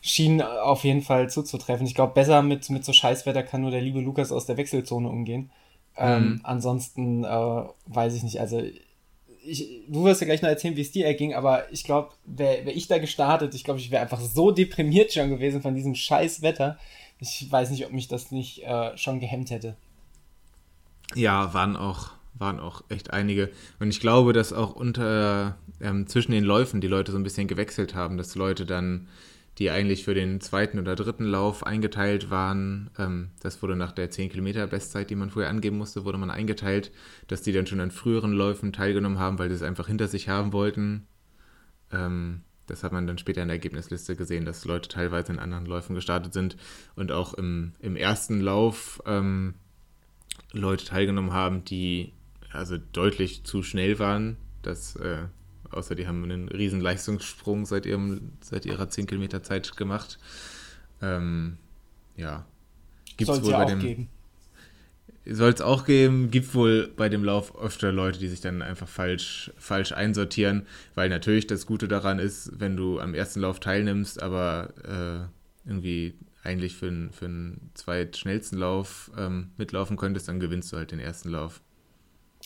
schien auf jeden Fall zuzutreffen. Ich glaube, besser mit, mit so Scheißwetter kann nur der liebe Lukas aus der Wechselzone umgehen. Ähm, mhm. Ansonsten äh, weiß ich nicht. Also ich, du wirst ja gleich noch erzählen, wie es dir erging, aber ich glaube, wäre wär ich da gestartet, ich glaube, ich wäre einfach so deprimiert schon gewesen von diesem scheiß Wetter. Ich weiß nicht, ob mich das nicht äh, schon gehemmt hätte. Ja, waren auch, waren auch echt einige. Und ich glaube, dass auch unter ähm, zwischen den Läufen die Leute so ein bisschen gewechselt haben, dass Leute dann die eigentlich für den zweiten oder dritten Lauf eingeteilt waren. Ähm, das wurde nach der 10 Kilometer Bestzeit, die man vorher angeben musste, wurde man eingeteilt, dass die dann schon an früheren Läufen teilgenommen haben, weil sie es einfach hinter sich haben wollten. Ähm, das hat man dann später in der Ergebnisliste gesehen, dass Leute teilweise in anderen Läufen gestartet sind und auch im, im ersten Lauf ähm, Leute teilgenommen haben, die also deutlich zu schnell waren. Das äh, außer die haben einen riesen Leistungssprung seit, ihrem, seit ihrer 10 Kilometer Zeit gemacht. Ähm, ja. Gibt es wohl bei dem. Geben. Soll es auch geben, gibt wohl bei dem Lauf öfter Leute, die sich dann einfach falsch, falsch einsortieren, weil natürlich das Gute daran ist, wenn du am ersten Lauf teilnimmst, aber äh, irgendwie eigentlich für, für einen zweitschnellsten Lauf ähm, mitlaufen könntest, dann gewinnst du halt den ersten Lauf.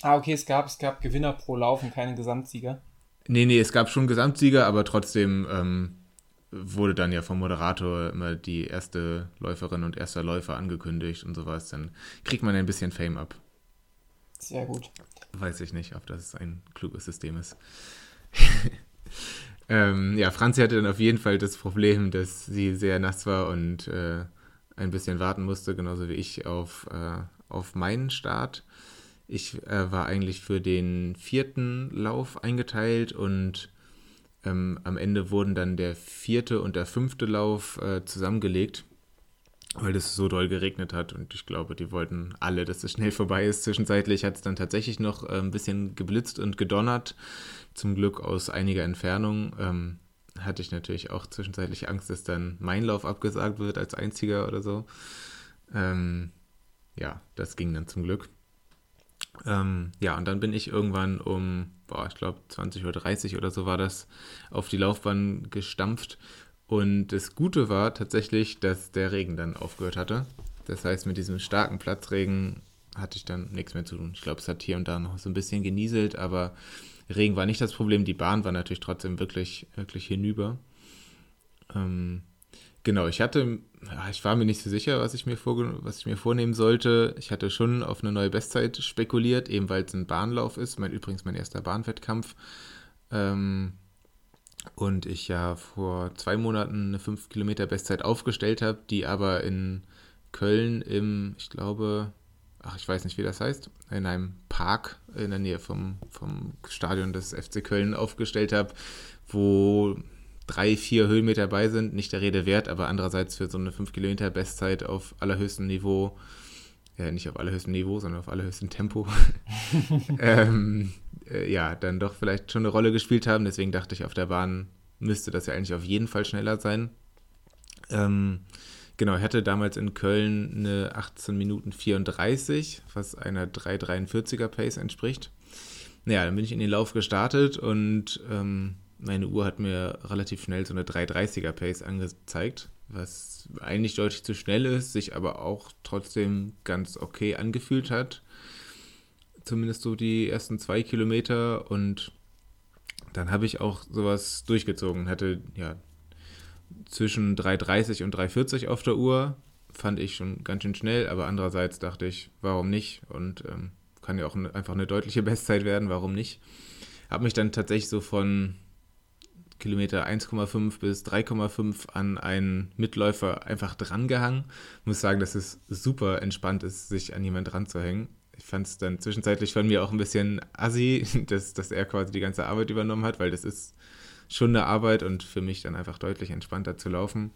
Ah, okay, es gab, es gab Gewinner pro Lauf und keine Gesamtsieger. Nee, nee, es gab schon Gesamtsieger, aber trotzdem ähm, wurde dann ja vom Moderator immer die erste Läuferin und erster Läufer angekündigt und sowas. Dann kriegt man ein bisschen Fame ab. Sehr gut. Weiß ich nicht, ob das ein kluges System ist. ähm, ja, Franzi hatte dann auf jeden Fall das Problem, dass sie sehr nass war und äh, ein bisschen warten musste, genauso wie ich auf, äh, auf meinen Start. Ich äh, war eigentlich für den vierten Lauf eingeteilt und ähm, am Ende wurden dann der vierte und der fünfte Lauf äh, zusammengelegt, weil es so doll geregnet hat und ich glaube, die wollten alle, dass es schnell vorbei ist. Zwischenzeitlich hat es dann tatsächlich noch äh, ein bisschen geblitzt und gedonnert, zum Glück aus einiger Entfernung. Ähm, hatte ich natürlich auch zwischenzeitlich Angst, dass dann mein Lauf abgesagt wird als einziger oder so. Ähm, ja, das ging dann zum Glück. Ähm, ja, und dann bin ich irgendwann um, boah, ich glaube 20.30 Uhr oder so war das, auf die Laufbahn gestampft. Und das Gute war tatsächlich, dass der Regen dann aufgehört hatte. Das heißt, mit diesem starken Platzregen hatte ich dann nichts mehr zu tun. Ich glaube, es hat hier und da noch so ein bisschen genieselt, aber Regen war nicht das Problem. Die Bahn war natürlich trotzdem wirklich, wirklich hinüber. Ähm, genau, ich hatte, ich war mir nicht so sicher, was ich mir, was ich mir vornehmen sollte. Ich hatte schon auf eine neue Bestzeit spekuliert, eben weil es ein Bahnlauf ist. Mein, übrigens mein erster Bahnwettkampf. Ähm, und ich ja vor zwei Monaten eine 5 Kilometer Bestzeit aufgestellt habe, die aber in Köln im, ich glaube, ach, ich weiß nicht, wie das heißt, in einem Park in der Nähe vom, vom Stadion des FC Köln aufgestellt habe, wo drei, vier Höhenmeter bei sind, nicht der Rede wert, aber andererseits für so eine 5 Kilometer Bestzeit auf allerhöchstem Niveau, ja, nicht auf allerhöchstem Niveau, sondern auf allerhöchstem Tempo, ähm, äh, ja, dann doch vielleicht schon eine Rolle gespielt haben. Deswegen dachte ich, auf der Bahn müsste das ja eigentlich auf jeden Fall schneller sein. Ähm, Genau, ich hatte damals in Köln eine 18 Minuten 34, was einer 3,43er Pace entspricht. Naja, dann bin ich in den Lauf gestartet und ähm, meine Uhr hat mir relativ schnell so eine 3,30er Pace angezeigt, was eigentlich deutlich zu schnell ist, sich aber auch trotzdem ganz okay angefühlt hat. Zumindest so die ersten zwei Kilometer und dann habe ich auch sowas durchgezogen, hatte ja zwischen 3,30 und 3,40 auf der Uhr. Fand ich schon ganz schön schnell, aber andererseits dachte ich, warum nicht? Und ähm, kann ja auch einfach eine deutliche Bestzeit werden, warum nicht? Habe mich dann tatsächlich so von Kilometer 1,5 bis 3,5 an einen Mitläufer einfach drangehangen. Muss sagen, dass es super entspannt ist, sich an jemanden dran. Ich fand es dann zwischenzeitlich von mir auch ein bisschen assi, dass, dass er quasi die ganze Arbeit übernommen hat, weil das ist schon eine Arbeit und für mich dann einfach deutlich entspannter zu laufen.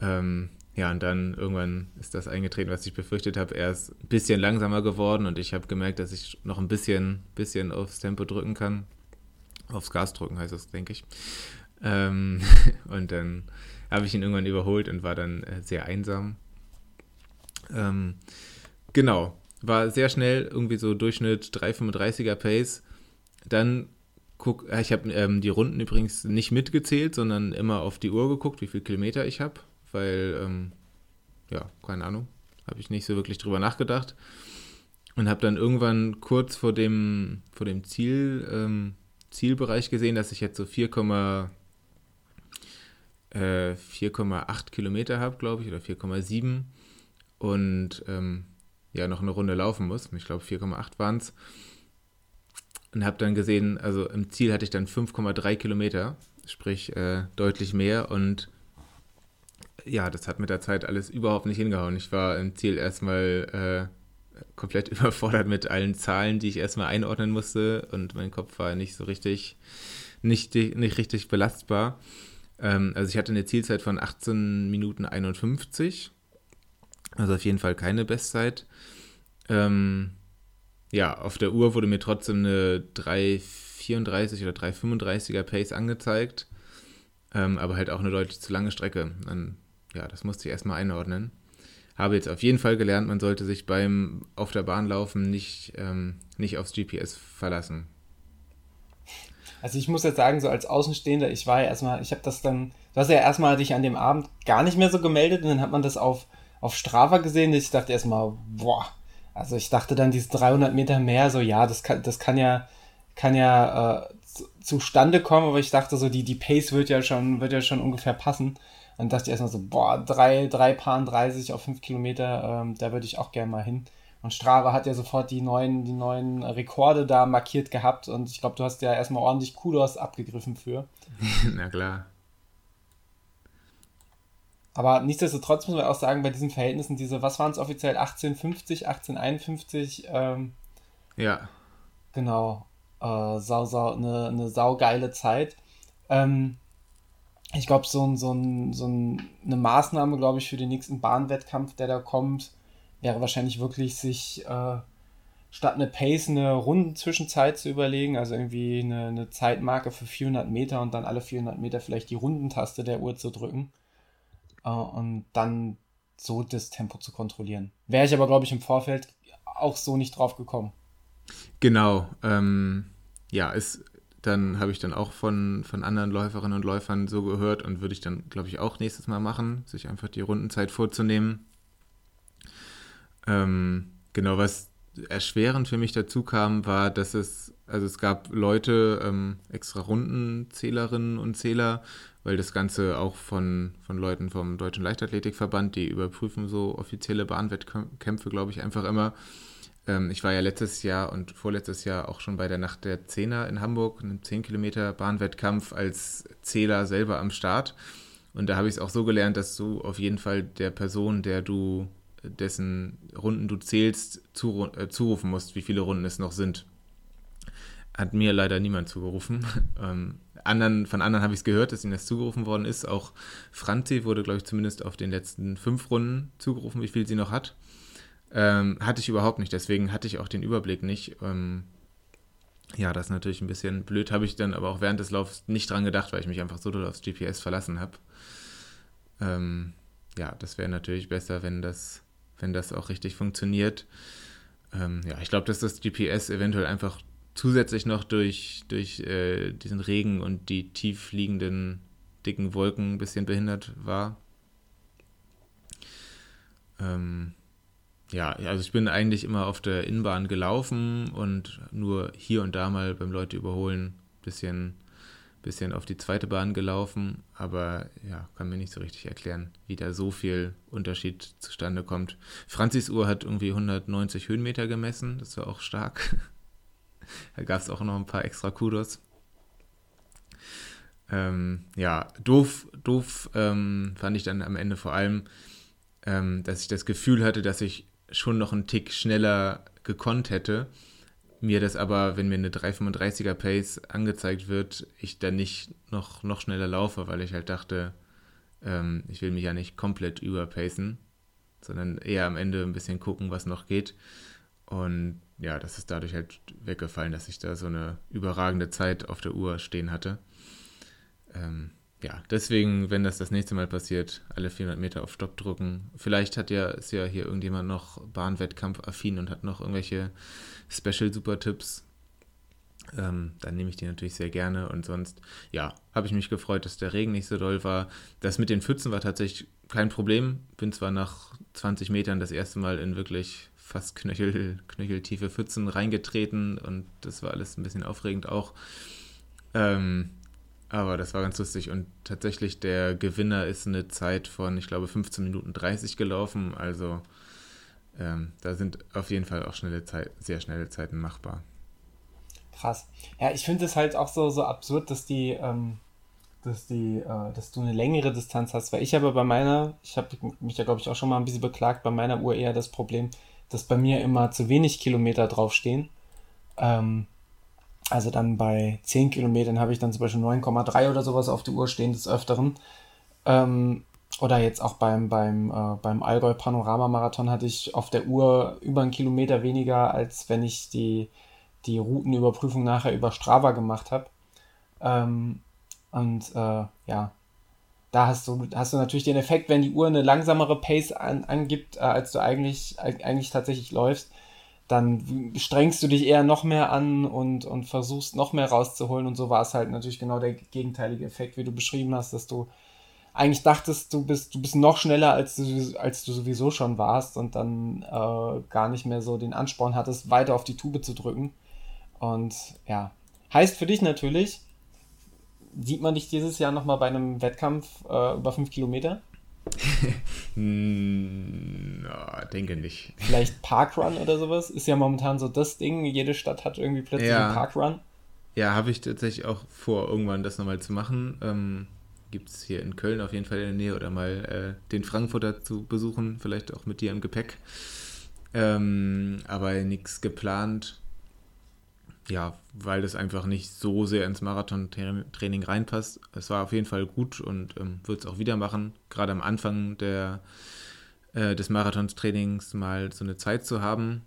Ähm, ja, und dann irgendwann ist das eingetreten, was ich befürchtet habe. Er ist ein bisschen langsamer geworden und ich habe gemerkt, dass ich noch ein bisschen, bisschen aufs Tempo drücken kann. Aufs Gas drücken heißt das, denke ich. Ähm, und dann habe ich ihn irgendwann überholt und war dann äh, sehr einsam. Ähm, genau, war sehr schnell, irgendwie so Durchschnitt 3,35er Pace. Dann guck, äh, ich habe ähm, die Runden übrigens nicht mitgezählt, sondern immer auf die Uhr geguckt, wie viele Kilometer ich habe, weil, ähm, ja, keine Ahnung, habe ich nicht so wirklich drüber nachgedacht. Und habe dann irgendwann kurz vor dem, vor dem Ziel, ähm, Zielbereich gesehen, dass ich jetzt so 4,8 äh, Kilometer habe, glaube ich, oder 4,7 und ähm, ja, noch eine Runde laufen muss. Ich glaube, 4,8 waren es und habe dann gesehen, also im Ziel hatte ich dann 5,3 Kilometer, sprich äh, deutlich mehr und ja, das hat mit der Zeit alles überhaupt nicht hingehauen. Ich war im Ziel erstmal äh, komplett überfordert mit allen Zahlen, die ich erstmal einordnen musste und mein Kopf war nicht so richtig, nicht, nicht richtig belastbar. Ähm, also ich hatte eine Zielzeit von 18 Minuten 51, also auf jeden Fall keine Bestzeit. Ähm, ja, auf der Uhr wurde mir trotzdem eine 3,34 oder 3,35er Pace angezeigt. Ähm, aber halt auch eine deutlich zu lange Strecke. Dann, ja, das musste ich erstmal einordnen. Habe jetzt auf jeden Fall gelernt, man sollte sich beim auf der Bahn laufen nicht, ähm, nicht aufs GPS verlassen. Also ich muss jetzt sagen, so als Außenstehender, ich war ja erstmal, ich habe das dann, du hast ja erstmal dich an dem Abend gar nicht mehr so gemeldet und dann hat man das auf, auf Strava gesehen. Ich dachte erstmal, boah, also ich dachte dann diese 300 Meter mehr, so ja, das kann, das kann ja, kann ja äh, zu, zustande kommen, aber ich dachte so, die, die Pace wird ja schon, wird ja schon ungefähr passen. Und dachte ich erstmal so, boah, drei, drei Paar 30 auf fünf Kilometer, ähm, da würde ich auch gerne mal hin. Und Strava hat ja sofort die neuen, die neuen Rekorde da markiert gehabt und ich glaube, du hast ja erstmal ordentlich Kudos abgegriffen für. Na klar. Aber nichtsdestotrotz muss man auch sagen, bei diesen Verhältnissen, diese, was waren es offiziell, 1850, 1851, ähm, ja. Genau. Äh, sau, sau, eine, eine saugeile Zeit. Ähm, ich glaube, so, ein, so, ein, so ein, eine Maßnahme, glaube ich, für den nächsten Bahnwettkampf, der da kommt, wäre wahrscheinlich wirklich, sich äh, statt eine Pace eine Rundenzwischenzeit zu überlegen, also irgendwie eine, eine Zeitmarke für 400 Meter und dann alle 400 Meter vielleicht die Rundentaste der Uhr zu drücken äh, und dann so das Tempo zu kontrollieren. Wäre ich aber, glaube ich, im Vorfeld auch so nicht drauf gekommen. Genau. Ähm, ja, ist, dann habe ich dann auch von, von anderen Läuferinnen und Läufern so gehört und würde ich dann, glaube ich, auch nächstes Mal machen, sich einfach die Rundenzeit vorzunehmen. Ähm, genau, was erschwerend für mich dazu kam, war, dass es, also es gab Leute, ähm, extra Rundenzählerinnen und Zähler, weil das Ganze auch von, von Leuten vom Deutschen Leichtathletikverband, die überprüfen so offizielle Bahnwettkämpfe, glaube ich, einfach immer. Ähm, ich war ja letztes Jahr und vorletztes Jahr auch schon bei der Nacht der Zehner in Hamburg, einem 10 Kilometer Bahnwettkampf als Zähler selber am Start. Und da habe ich es auch so gelernt, dass du auf jeden Fall der Person, der du, dessen Runden du zählst, zu, äh, zurufen musst, wie viele Runden es noch sind. Hat mir leider niemand zugerufen. Ähm, anderen, von anderen habe ich es gehört, dass ihnen das zugerufen worden ist. Auch Franzi wurde, glaube ich, zumindest auf den letzten fünf Runden zugerufen, wie viel sie noch hat. Ähm, hatte ich überhaupt nicht, deswegen hatte ich auch den Überblick nicht. Ähm, ja, das ist natürlich ein bisschen blöd, habe ich dann aber auch während des Laufs nicht dran gedacht, weil ich mich einfach so doll aufs GPS verlassen habe. Ähm, ja, das wäre natürlich besser, wenn das, wenn das auch richtig funktioniert. Ähm, ja, ich glaube, dass das GPS eventuell einfach zusätzlich noch durch, durch äh, diesen Regen und die tief liegenden dicken Wolken ein bisschen behindert war. Ähm, ja, also ich bin eigentlich immer auf der Innenbahn gelaufen und nur hier und da mal beim Leute überholen bisschen, bisschen auf die zweite Bahn gelaufen, aber ja, kann mir nicht so richtig erklären, wie da so viel Unterschied zustande kommt. Franzis Uhr hat irgendwie 190 Höhenmeter gemessen, das war auch stark. da gab es auch noch ein paar extra Kudos. Ähm, ja, doof, doof ähm, fand ich dann am Ende vor allem, ähm, dass ich das Gefühl hatte, dass ich schon noch einen Tick schneller gekonnt hätte. Mir das aber, wenn mir eine 335er Pace angezeigt wird, ich dann nicht noch, noch schneller laufe, weil ich halt dachte, ähm, ich will mich ja nicht komplett überpacen, sondern eher am Ende ein bisschen gucken, was noch geht. Und ja, das ist dadurch halt weggefallen, dass ich da so eine überragende Zeit auf der Uhr stehen hatte. Ähm, ja, deswegen, wenn das das nächste Mal passiert, alle 400 Meter auf Stopp drücken. Vielleicht hat ja, ist ja hier irgendjemand noch Bahnwettkampf affin und hat noch irgendwelche Special-Super-Tipps. Ähm, dann nehme ich die natürlich sehr gerne. Und sonst, ja, habe ich mich gefreut, dass der Regen nicht so doll war. Das mit den Pfützen war tatsächlich kein Problem. Bin zwar nach 20 Metern das erste Mal in wirklich fast knöchel, knöcheltiefe Pfützen reingetreten und das war alles ein bisschen aufregend auch. Ähm, aber das war ganz lustig und tatsächlich der Gewinner ist eine Zeit von, ich glaube, 15 Minuten 30 gelaufen. Also ähm, da sind auf jeden Fall auch schnelle Zeit, sehr schnelle Zeiten machbar. Krass. Ja, ich finde es halt auch so, so absurd, dass die, ähm, dass die, äh, dass du eine längere Distanz hast, weil ich habe bei meiner, ich habe mich ja glaube ich auch schon mal ein bisschen beklagt, bei meiner Uhr eher das Problem, dass bei mir immer zu wenig Kilometer draufstehen. Ähm, also dann bei 10 Kilometern habe ich dann zum Beispiel 9,3 oder sowas auf der Uhr stehen des Öfteren. Ähm, oder jetzt auch beim, beim, äh, beim Allgäu Panorama Marathon hatte ich auf der Uhr über einen Kilometer weniger, als wenn ich die, die Routenüberprüfung nachher über Strava gemacht habe. Ähm, und äh, ja, da hast du, hast du natürlich den Effekt, wenn die Uhr eine langsamere Pace an, angibt, äh, als du eigentlich, eigentlich tatsächlich läufst, dann strengst du dich eher noch mehr an und, und versuchst noch mehr rauszuholen. Und so war es halt natürlich genau der gegenteilige Effekt, wie du beschrieben hast, dass du eigentlich dachtest, du bist, du bist noch schneller, als du, als du sowieso schon warst und dann äh, gar nicht mehr so den Ansporn hattest, weiter auf die Tube zu drücken. Und ja, heißt für dich natürlich, sieht man dich dieses Jahr nochmal bei einem Wettkampf äh, über fünf Kilometer? no, denke nicht. Vielleicht Parkrun oder sowas? Ist ja momentan so das Ding. Jede Stadt hat irgendwie plötzlich ja. einen Parkrun. Ja, habe ich tatsächlich auch vor, irgendwann das nochmal zu machen. Ähm, Gibt es hier in Köln auf jeden Fall in der Nähe oder mal äh, den Frankfurter zu besuchen, vielleicht auch mit dir im Gepäck. Ähm, aber nichts geplant. Ja, weil das einfach nicht so sehr ins Marathon-Training reinpasst. Es war auf jeden Fall gut und ähm, wird es auch wieder machen. Gerade am Anfang der, äh, des Marathonstrainings mal so eine Zeit zu haben.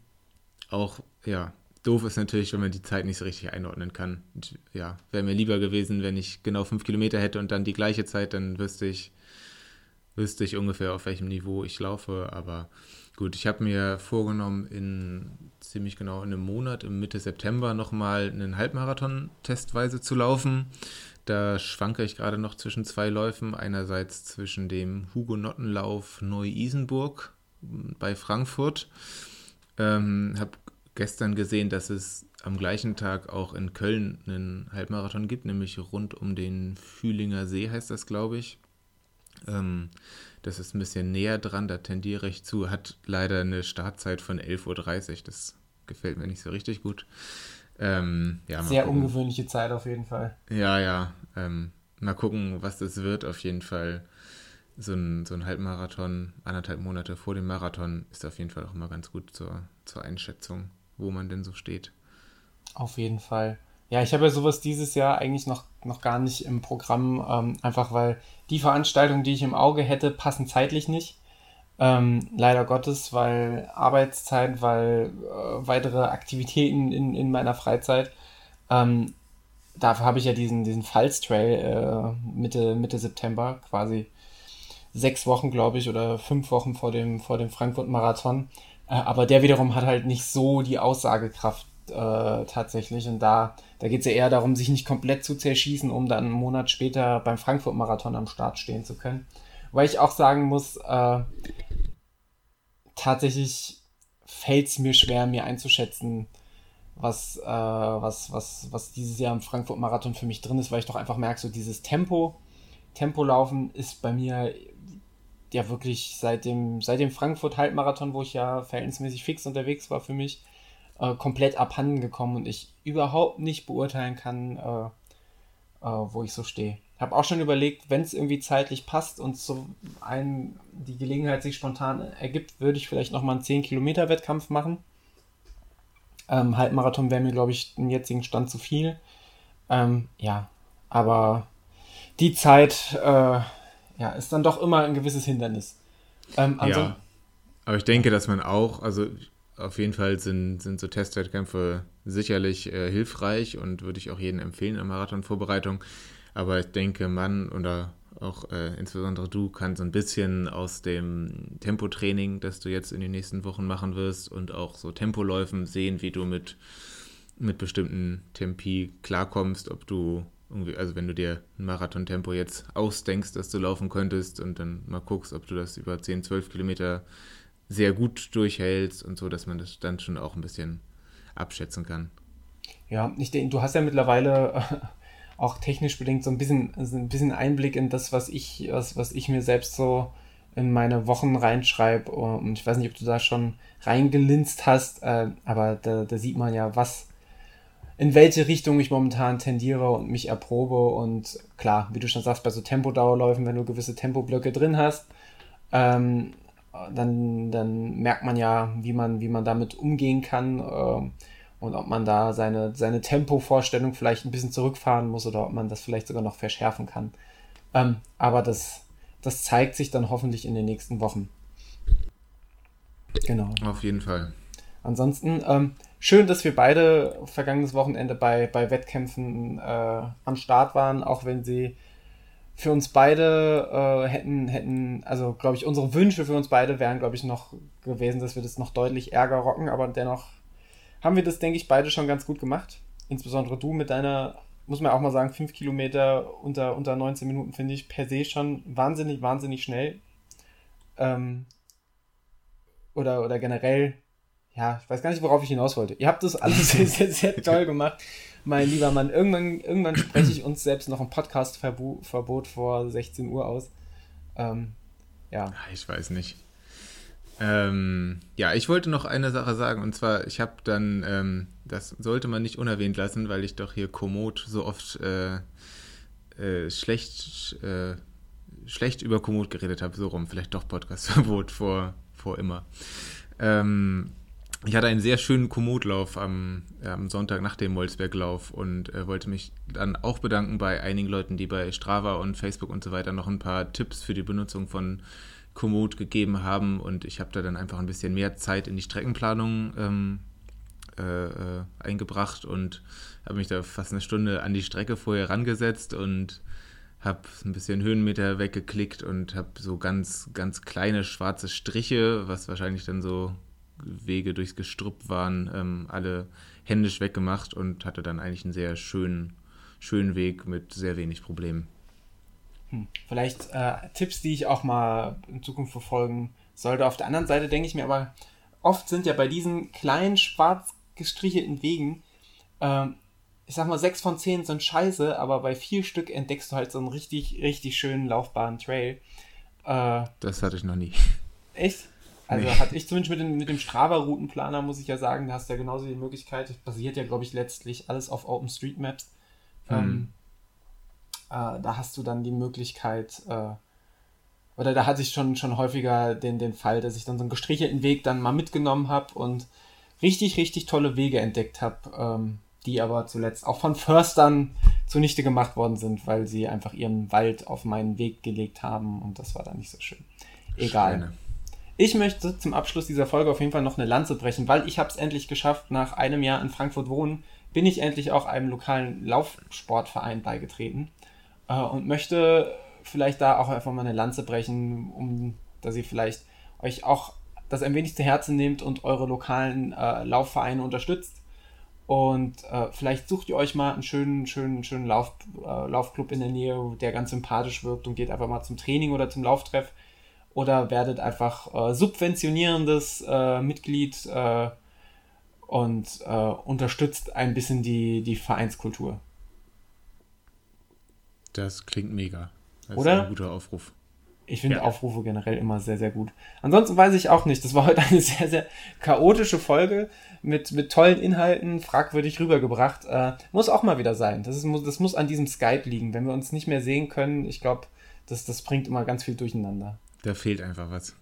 Auch, ja, doof ist natürlich, wenn man die Zeit nicht so richtig einordnen kann. Und, ja, wäre mir lieber gewesen, wenn ich genau fünf Kilometer hätte und dann die gleiche Zeit, dann wüsste ich, wüsste ich ungefähr, auf welchem Niveau ich laufe. Aber Gut, ich habe mir vorgenommen, in ziemlich genau in einem Monat, im Mitte September, nochmal einen Halbmarathon testweise zu laufen. Da schwanke ich gerade noch zwischen zwei Läufen. Einerseits zwischen dem Hugo-Nottenlauf Neu-Isenburg bei Frankfurt. Ähm, habe gestern gesehen, dass es am gleichen Tag auch in Köln einen Halbmarathon gibt, nämlich rund um den Fühlinger See heißt das, glaube ich. Ähm, das ist ein bisschen näher dran, da tendiere ich zu. Hat leider eine Startzeit von 11.30 Uhr. Das gefällt mir nicht so richtig gut. Ähm, ja, Sehr gucken. ungewöhnliche Zeit auf jeden Fall. Ja, ja. Ähm, mal gucken, was das wird. Auf jeden Fall so ein, so ein Halbmarathon, anderthalb Monate vor dem Marathon, ist auf jeden Fall auch immer ganz gut zur, zur Einschätzung, wo man denn so steht. Auf jeden Fall. Ja, ich habe ja sowas dieses Jahr eigentlich noch, noch gar nicht im Programm, ähm, einfach weil die Veranstaltungen, die ich im Auge hätte, passen zeitlich nicht. Ähm, leider Gottes, weil Arbeitszeit, weil äh, weitere Aktivitäten in, in meiner Freizeit. Ähm, dafür habe ich ja diesen, diesen Pfalz-Trail äh, Mitte, Mitte September, quasi sechs Wochen, glaube ich, oder fünf Wochen vor dem, vor dem Frankfurt-Marathon. Äh, aber der wiederum hat halt nicht so die Aussagekraft äh, tatsächlich. Und da, da geht es ja eher darum, sich nicht komplett zu zerschießen, um dann einen Monat später beim Frankfurt-Marathon am Start stehen zu können. Weil ich auch sagen muss, äh, tatsächlich fällt es mir schwer, mir einzuschätzen, was, äh, was, was, was dieses Jahr im Frankfurt-Marathon für mich drin ist, weil ich doch einfach merke, so dieses Tempo, Tempolaufen ist bei mir ja wirklich seit dem, seit dem Frankfurt-Halbmarathon, wo ich ja verhältnismäßig fix unterwegs war für mich, äh, komplett abhanden gekommen und ich überhaupt nicht beurteilen kann, äh, äh, wo ich so stehe. Habe auch schon überlegt, wenn es irgendwie zeitlich passt und so ein, die Gelegenheit sich spontan ergibt, würde ich vielleicht nochmal einen 10-Kilometer-Wettkampf machen. Ähm, Halbmarathon wäre mir, glaube ich, im jetzigen Stand zu viel. Ähm, ja, aber die Zeit äh, ja, ist dann doch immer ein gewisses Hindernis. Ähm, also, ja, aber ich denke, dass man auch, also auf jeden Fall sind, sind so Testwettkämpfe sicherlich äh, hilfreich und würde ich auch jedem empfehlen in Marathonvorbereitung. Aber ich denke, man oder auch äh, insbesondere du kannst ein bisschen aus dem Tempotraining, das du jetzt in den nächsten Wochen machen wirst und auch so Tempoläufen sehen, wie du mit, mit bestimmten Tempi klarkommst, ob du irgendwie, also wenn du dir ein Marathontempo jetzt ausdenkst, dass du laufen könntest und dann mal guckst, ob du das über 10, 12 Kilometer sehr gut durchhältst und so, dass man das dann schon auch ein bisschen abschätzen kann. Ja, ich denke, du hast ja mittlerweile auch technisch bedingt so ein bisschen, also ein bisschen Einblick in das, was ich, was, was ich mir selbst so in meine Wochen reinschreibe. Und ich weiß nicht, ob du da schon reingelinst hast, äh, aber da, da sieht man ja, was, in welche Richtung ich momentan tendiere und mich erprobe. Und klar, wie du schon sagst, bei so Tempodauerläufen, wenn du gewisse Tempoblöcke drin hast, ähm, dann, dann merkt man ja, wie man, wie man damit umgehen kann äh, und ob man da seine, seine Tempovorstellung vielleicht ein bisschen zurückfahren muss oder ob man das vielleicht sogar noch verschärfen kann. Ähm, aber das, das zeigt sich dann hoffentlich in den nächsten Wochen. Genau. Auf jeden Fall. Ansonsten, ähm, schön, dass wir beide vergangenes Wochenende bei, bei Wettkämpfen äh, am Start waren, auch wenn sie für uns beide äh, hätten, hätten, also glaube ich, unsere Wünsche für uns beide wären, glaube ich, noch gewesen, dass wir das noch deutlich ärger rocken, aber dennoch haben wir das, denke ich, beide schon ganz gut gemacht. Insbesondere du mit deiner, muss man auch mal sagen, 5 Kilometer unter, unter 19 Minuten finde ich per se schon wahnsinnig, wahnsinnig schnell. Ähm, oder, oder generell, ja, ich weiß gar nicht, worauf ich hinaus wollte. Ihr habt das alles sehr, sehr, sehr toll gemacht mein lieber Mann. Irgendwann, irgendwann spreche ich uns selbst noch ein Podcast-Verbot vor 16 Uhr aus. Ähm, ja. Ich weiß nicht. Ähm, ja, ich wollte noch eine Sache sagen und zwar, ich habe dann, ähm, das sollte man nicht unerwähnt lassen, weil ich doch hier Komoot so oft äh, äh, schlecht, äh, schlecht über Komoot geredet habe, so rum, vielleicht doch Podcastverbot vor, vor immer. Ähm, ich hatte einen sehr schönen Komootlauf am, am Sonntag nach dem Wolfsberglauf und äh, wollte mich dann auch bedanken bei einigen Leuten, die bei Strava und Facebook und so weiter noch ein paar Tipps für die Benutzung von Komoot gegeben haben und ich habe da dann einfach ein bisschen mehr Zeit in die Streckenplanung ähm, äh, äh, eingebracht und habe mich da fast eine Stunde an die Strecke vorher rangesetzt und habe ein bisschen Höhenmeter weggeklickt und habe so ganz, ganz kleine schwarze Striche, was wahrscheinlich dann so Wege durchs Gestrüpp waren, ähm, alle händisch weggemacht und hatte dann eigentlich einen sehr schönen, schönen Weg mit sehr wenig Problemen. Hm. Vielleicht äh, Tipps, die ich auch mal in Zukunft verfolgen sollte. Auf der anderen Seite denke ich mir aber, oft sind ja bei diesen kleinen schwarz gestrichelten Wegen, äh, ich sag mal, sechs von zehn sind scheiße, aber bei vier Stück entdeckst du halt so einen richtig, richtig schönen laufbaren Trail. Äh, das hatte ich noch nie. Echt? Also nee. hatte ich zumindest mit dem, mit dem Strava-Routenplaner, muss ich ja sagen, da hast du ja genauso die Möglichkeit, das basiert ja, glaube ich, letztlich alles auf OpenStreetMaps. Ähm, äh, da hast du dann die Möglichkeit, äh, oder da hatte ich schon, schon häufiger den, den Fall, dass ich dann so einen gestrichelten Weg dann mal mitgenommen habe und richtig, richtig tolle Wege entdeckt habe, ähm, die aber zuletzt auch von Förstern zunichte gemacht worden sind, weil sie einfach ihren Wald auf meinen Weg gelegt haben und das war dann nicht so schön. Egal. Schweine. Ich möchte zum Abschluss dieser Folge auf jeden Fall noch eine Lanze brechen, weil ich habe es endlich geschafft, nach einem Jahr in Frankfurt wohnen, bin ich endlich auch einem lokalen Laufsportverein beigetreten äh, und möchte vielleicht da auch einfach mal eine Lanze brechen, um dass ihr vielleicht euch auch das ein wenig zu Herzen nehmt und eure lokalen äh, Laufvereine unterstützt. Und äh, vielleicht sucht ihr euch mal einen schönen, schönen, schönen Lauf, äh, Laufclub in der Nähe, der ganz sympathisch wirkt und geht einfach mal zum Training oder zum Lauftreff. Oder werdet einfach äh, subventionierendes äh, Mitglied äh, und unterstützt ein bisschen die, die Vereinskultur. Das klingt mega. Das Oder? ist ein guter Aufruf. Ich finde ja. Aufrufe generell immer sehr, sehr gut. Ansonsten weiß ich auch nicht. Das war heute eine sehr, sehr chaotische Folge mit, mit tollen Inhalten, fragwürdig rübergebracht. Äh, muss auch mal wieder sein. Das, ist, das muss an diesem Skype liegen. Wenn wir uns nicht mehr sehen können, ich glaube, das, das bringt immer ganz viel durcheinander. Da fehlt einfach was.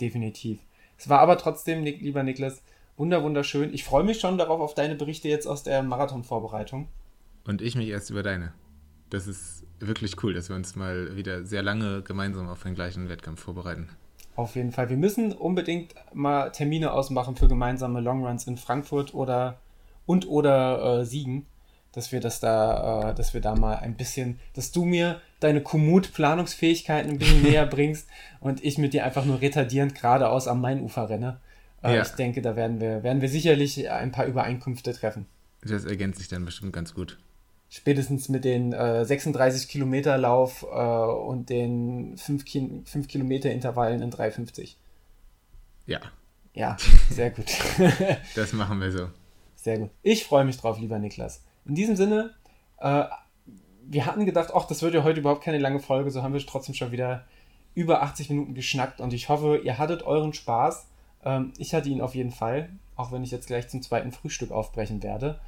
Definitiv. Es war aber trotzdem, lieber Niklas, wunder, wunderschön. Ich freue mich schon darauf, auf deine Berichte jetzt aus der Marathon-Vorbereitung. Und ich mich erst über deine. Das ist wirklich cool, dass wir uns mal wieder sehr lange gemeinsam auf den gleichen Wettkampf vorbereiten. Auf jeden Fall. Wir müssen unbedingt mal Termine ausmachen für gemeinsame Longruns in Frankfurt oder und oder äh, Siegen, dass wir das da, äh, dass wir da mal ein bisschen, dass du mir deine Komoot-Planungsfähigkeiten ein bisschen näher bringst und ich mit dir einfach nur retardierend geradeaus am Mainufer renne. Äh, ja. Ich denke, da werden wir, werden wir sicherlich ein paar Übereinkünfte treffen. Das ergänzt sich dann bestimmt ganz gut spätestens mit den äh, 36 Kilometer Lauf äh, und den 5, Ki 5 Kilometer Intervallen in 3,50. Ja. Ja, sehr gut. das machen wir so. Sehr gut. Ich freue mich drauf, lieber Niklas. In diesem Sinne, äh, wir hatten gedacht, ach, das wird ja heute überhaupt keine lange Folge, so haben wir trotzdem schon wieder über 80 Minuten geschnackt und ich hoffe, ihr hattet euren Spaß. Ähm, ich hatte ihn auf jeden Fall, auch wenn ich jetzt gleich zum zweiten Frühstück aufbrechen werde.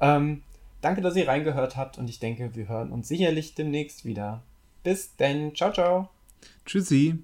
Ähm, Danke, dass ihr reingehört habt und ich denke, wir hören uns sicherlich demnächst wieder. Bis denn. Ciao, ciao. Tschüssi.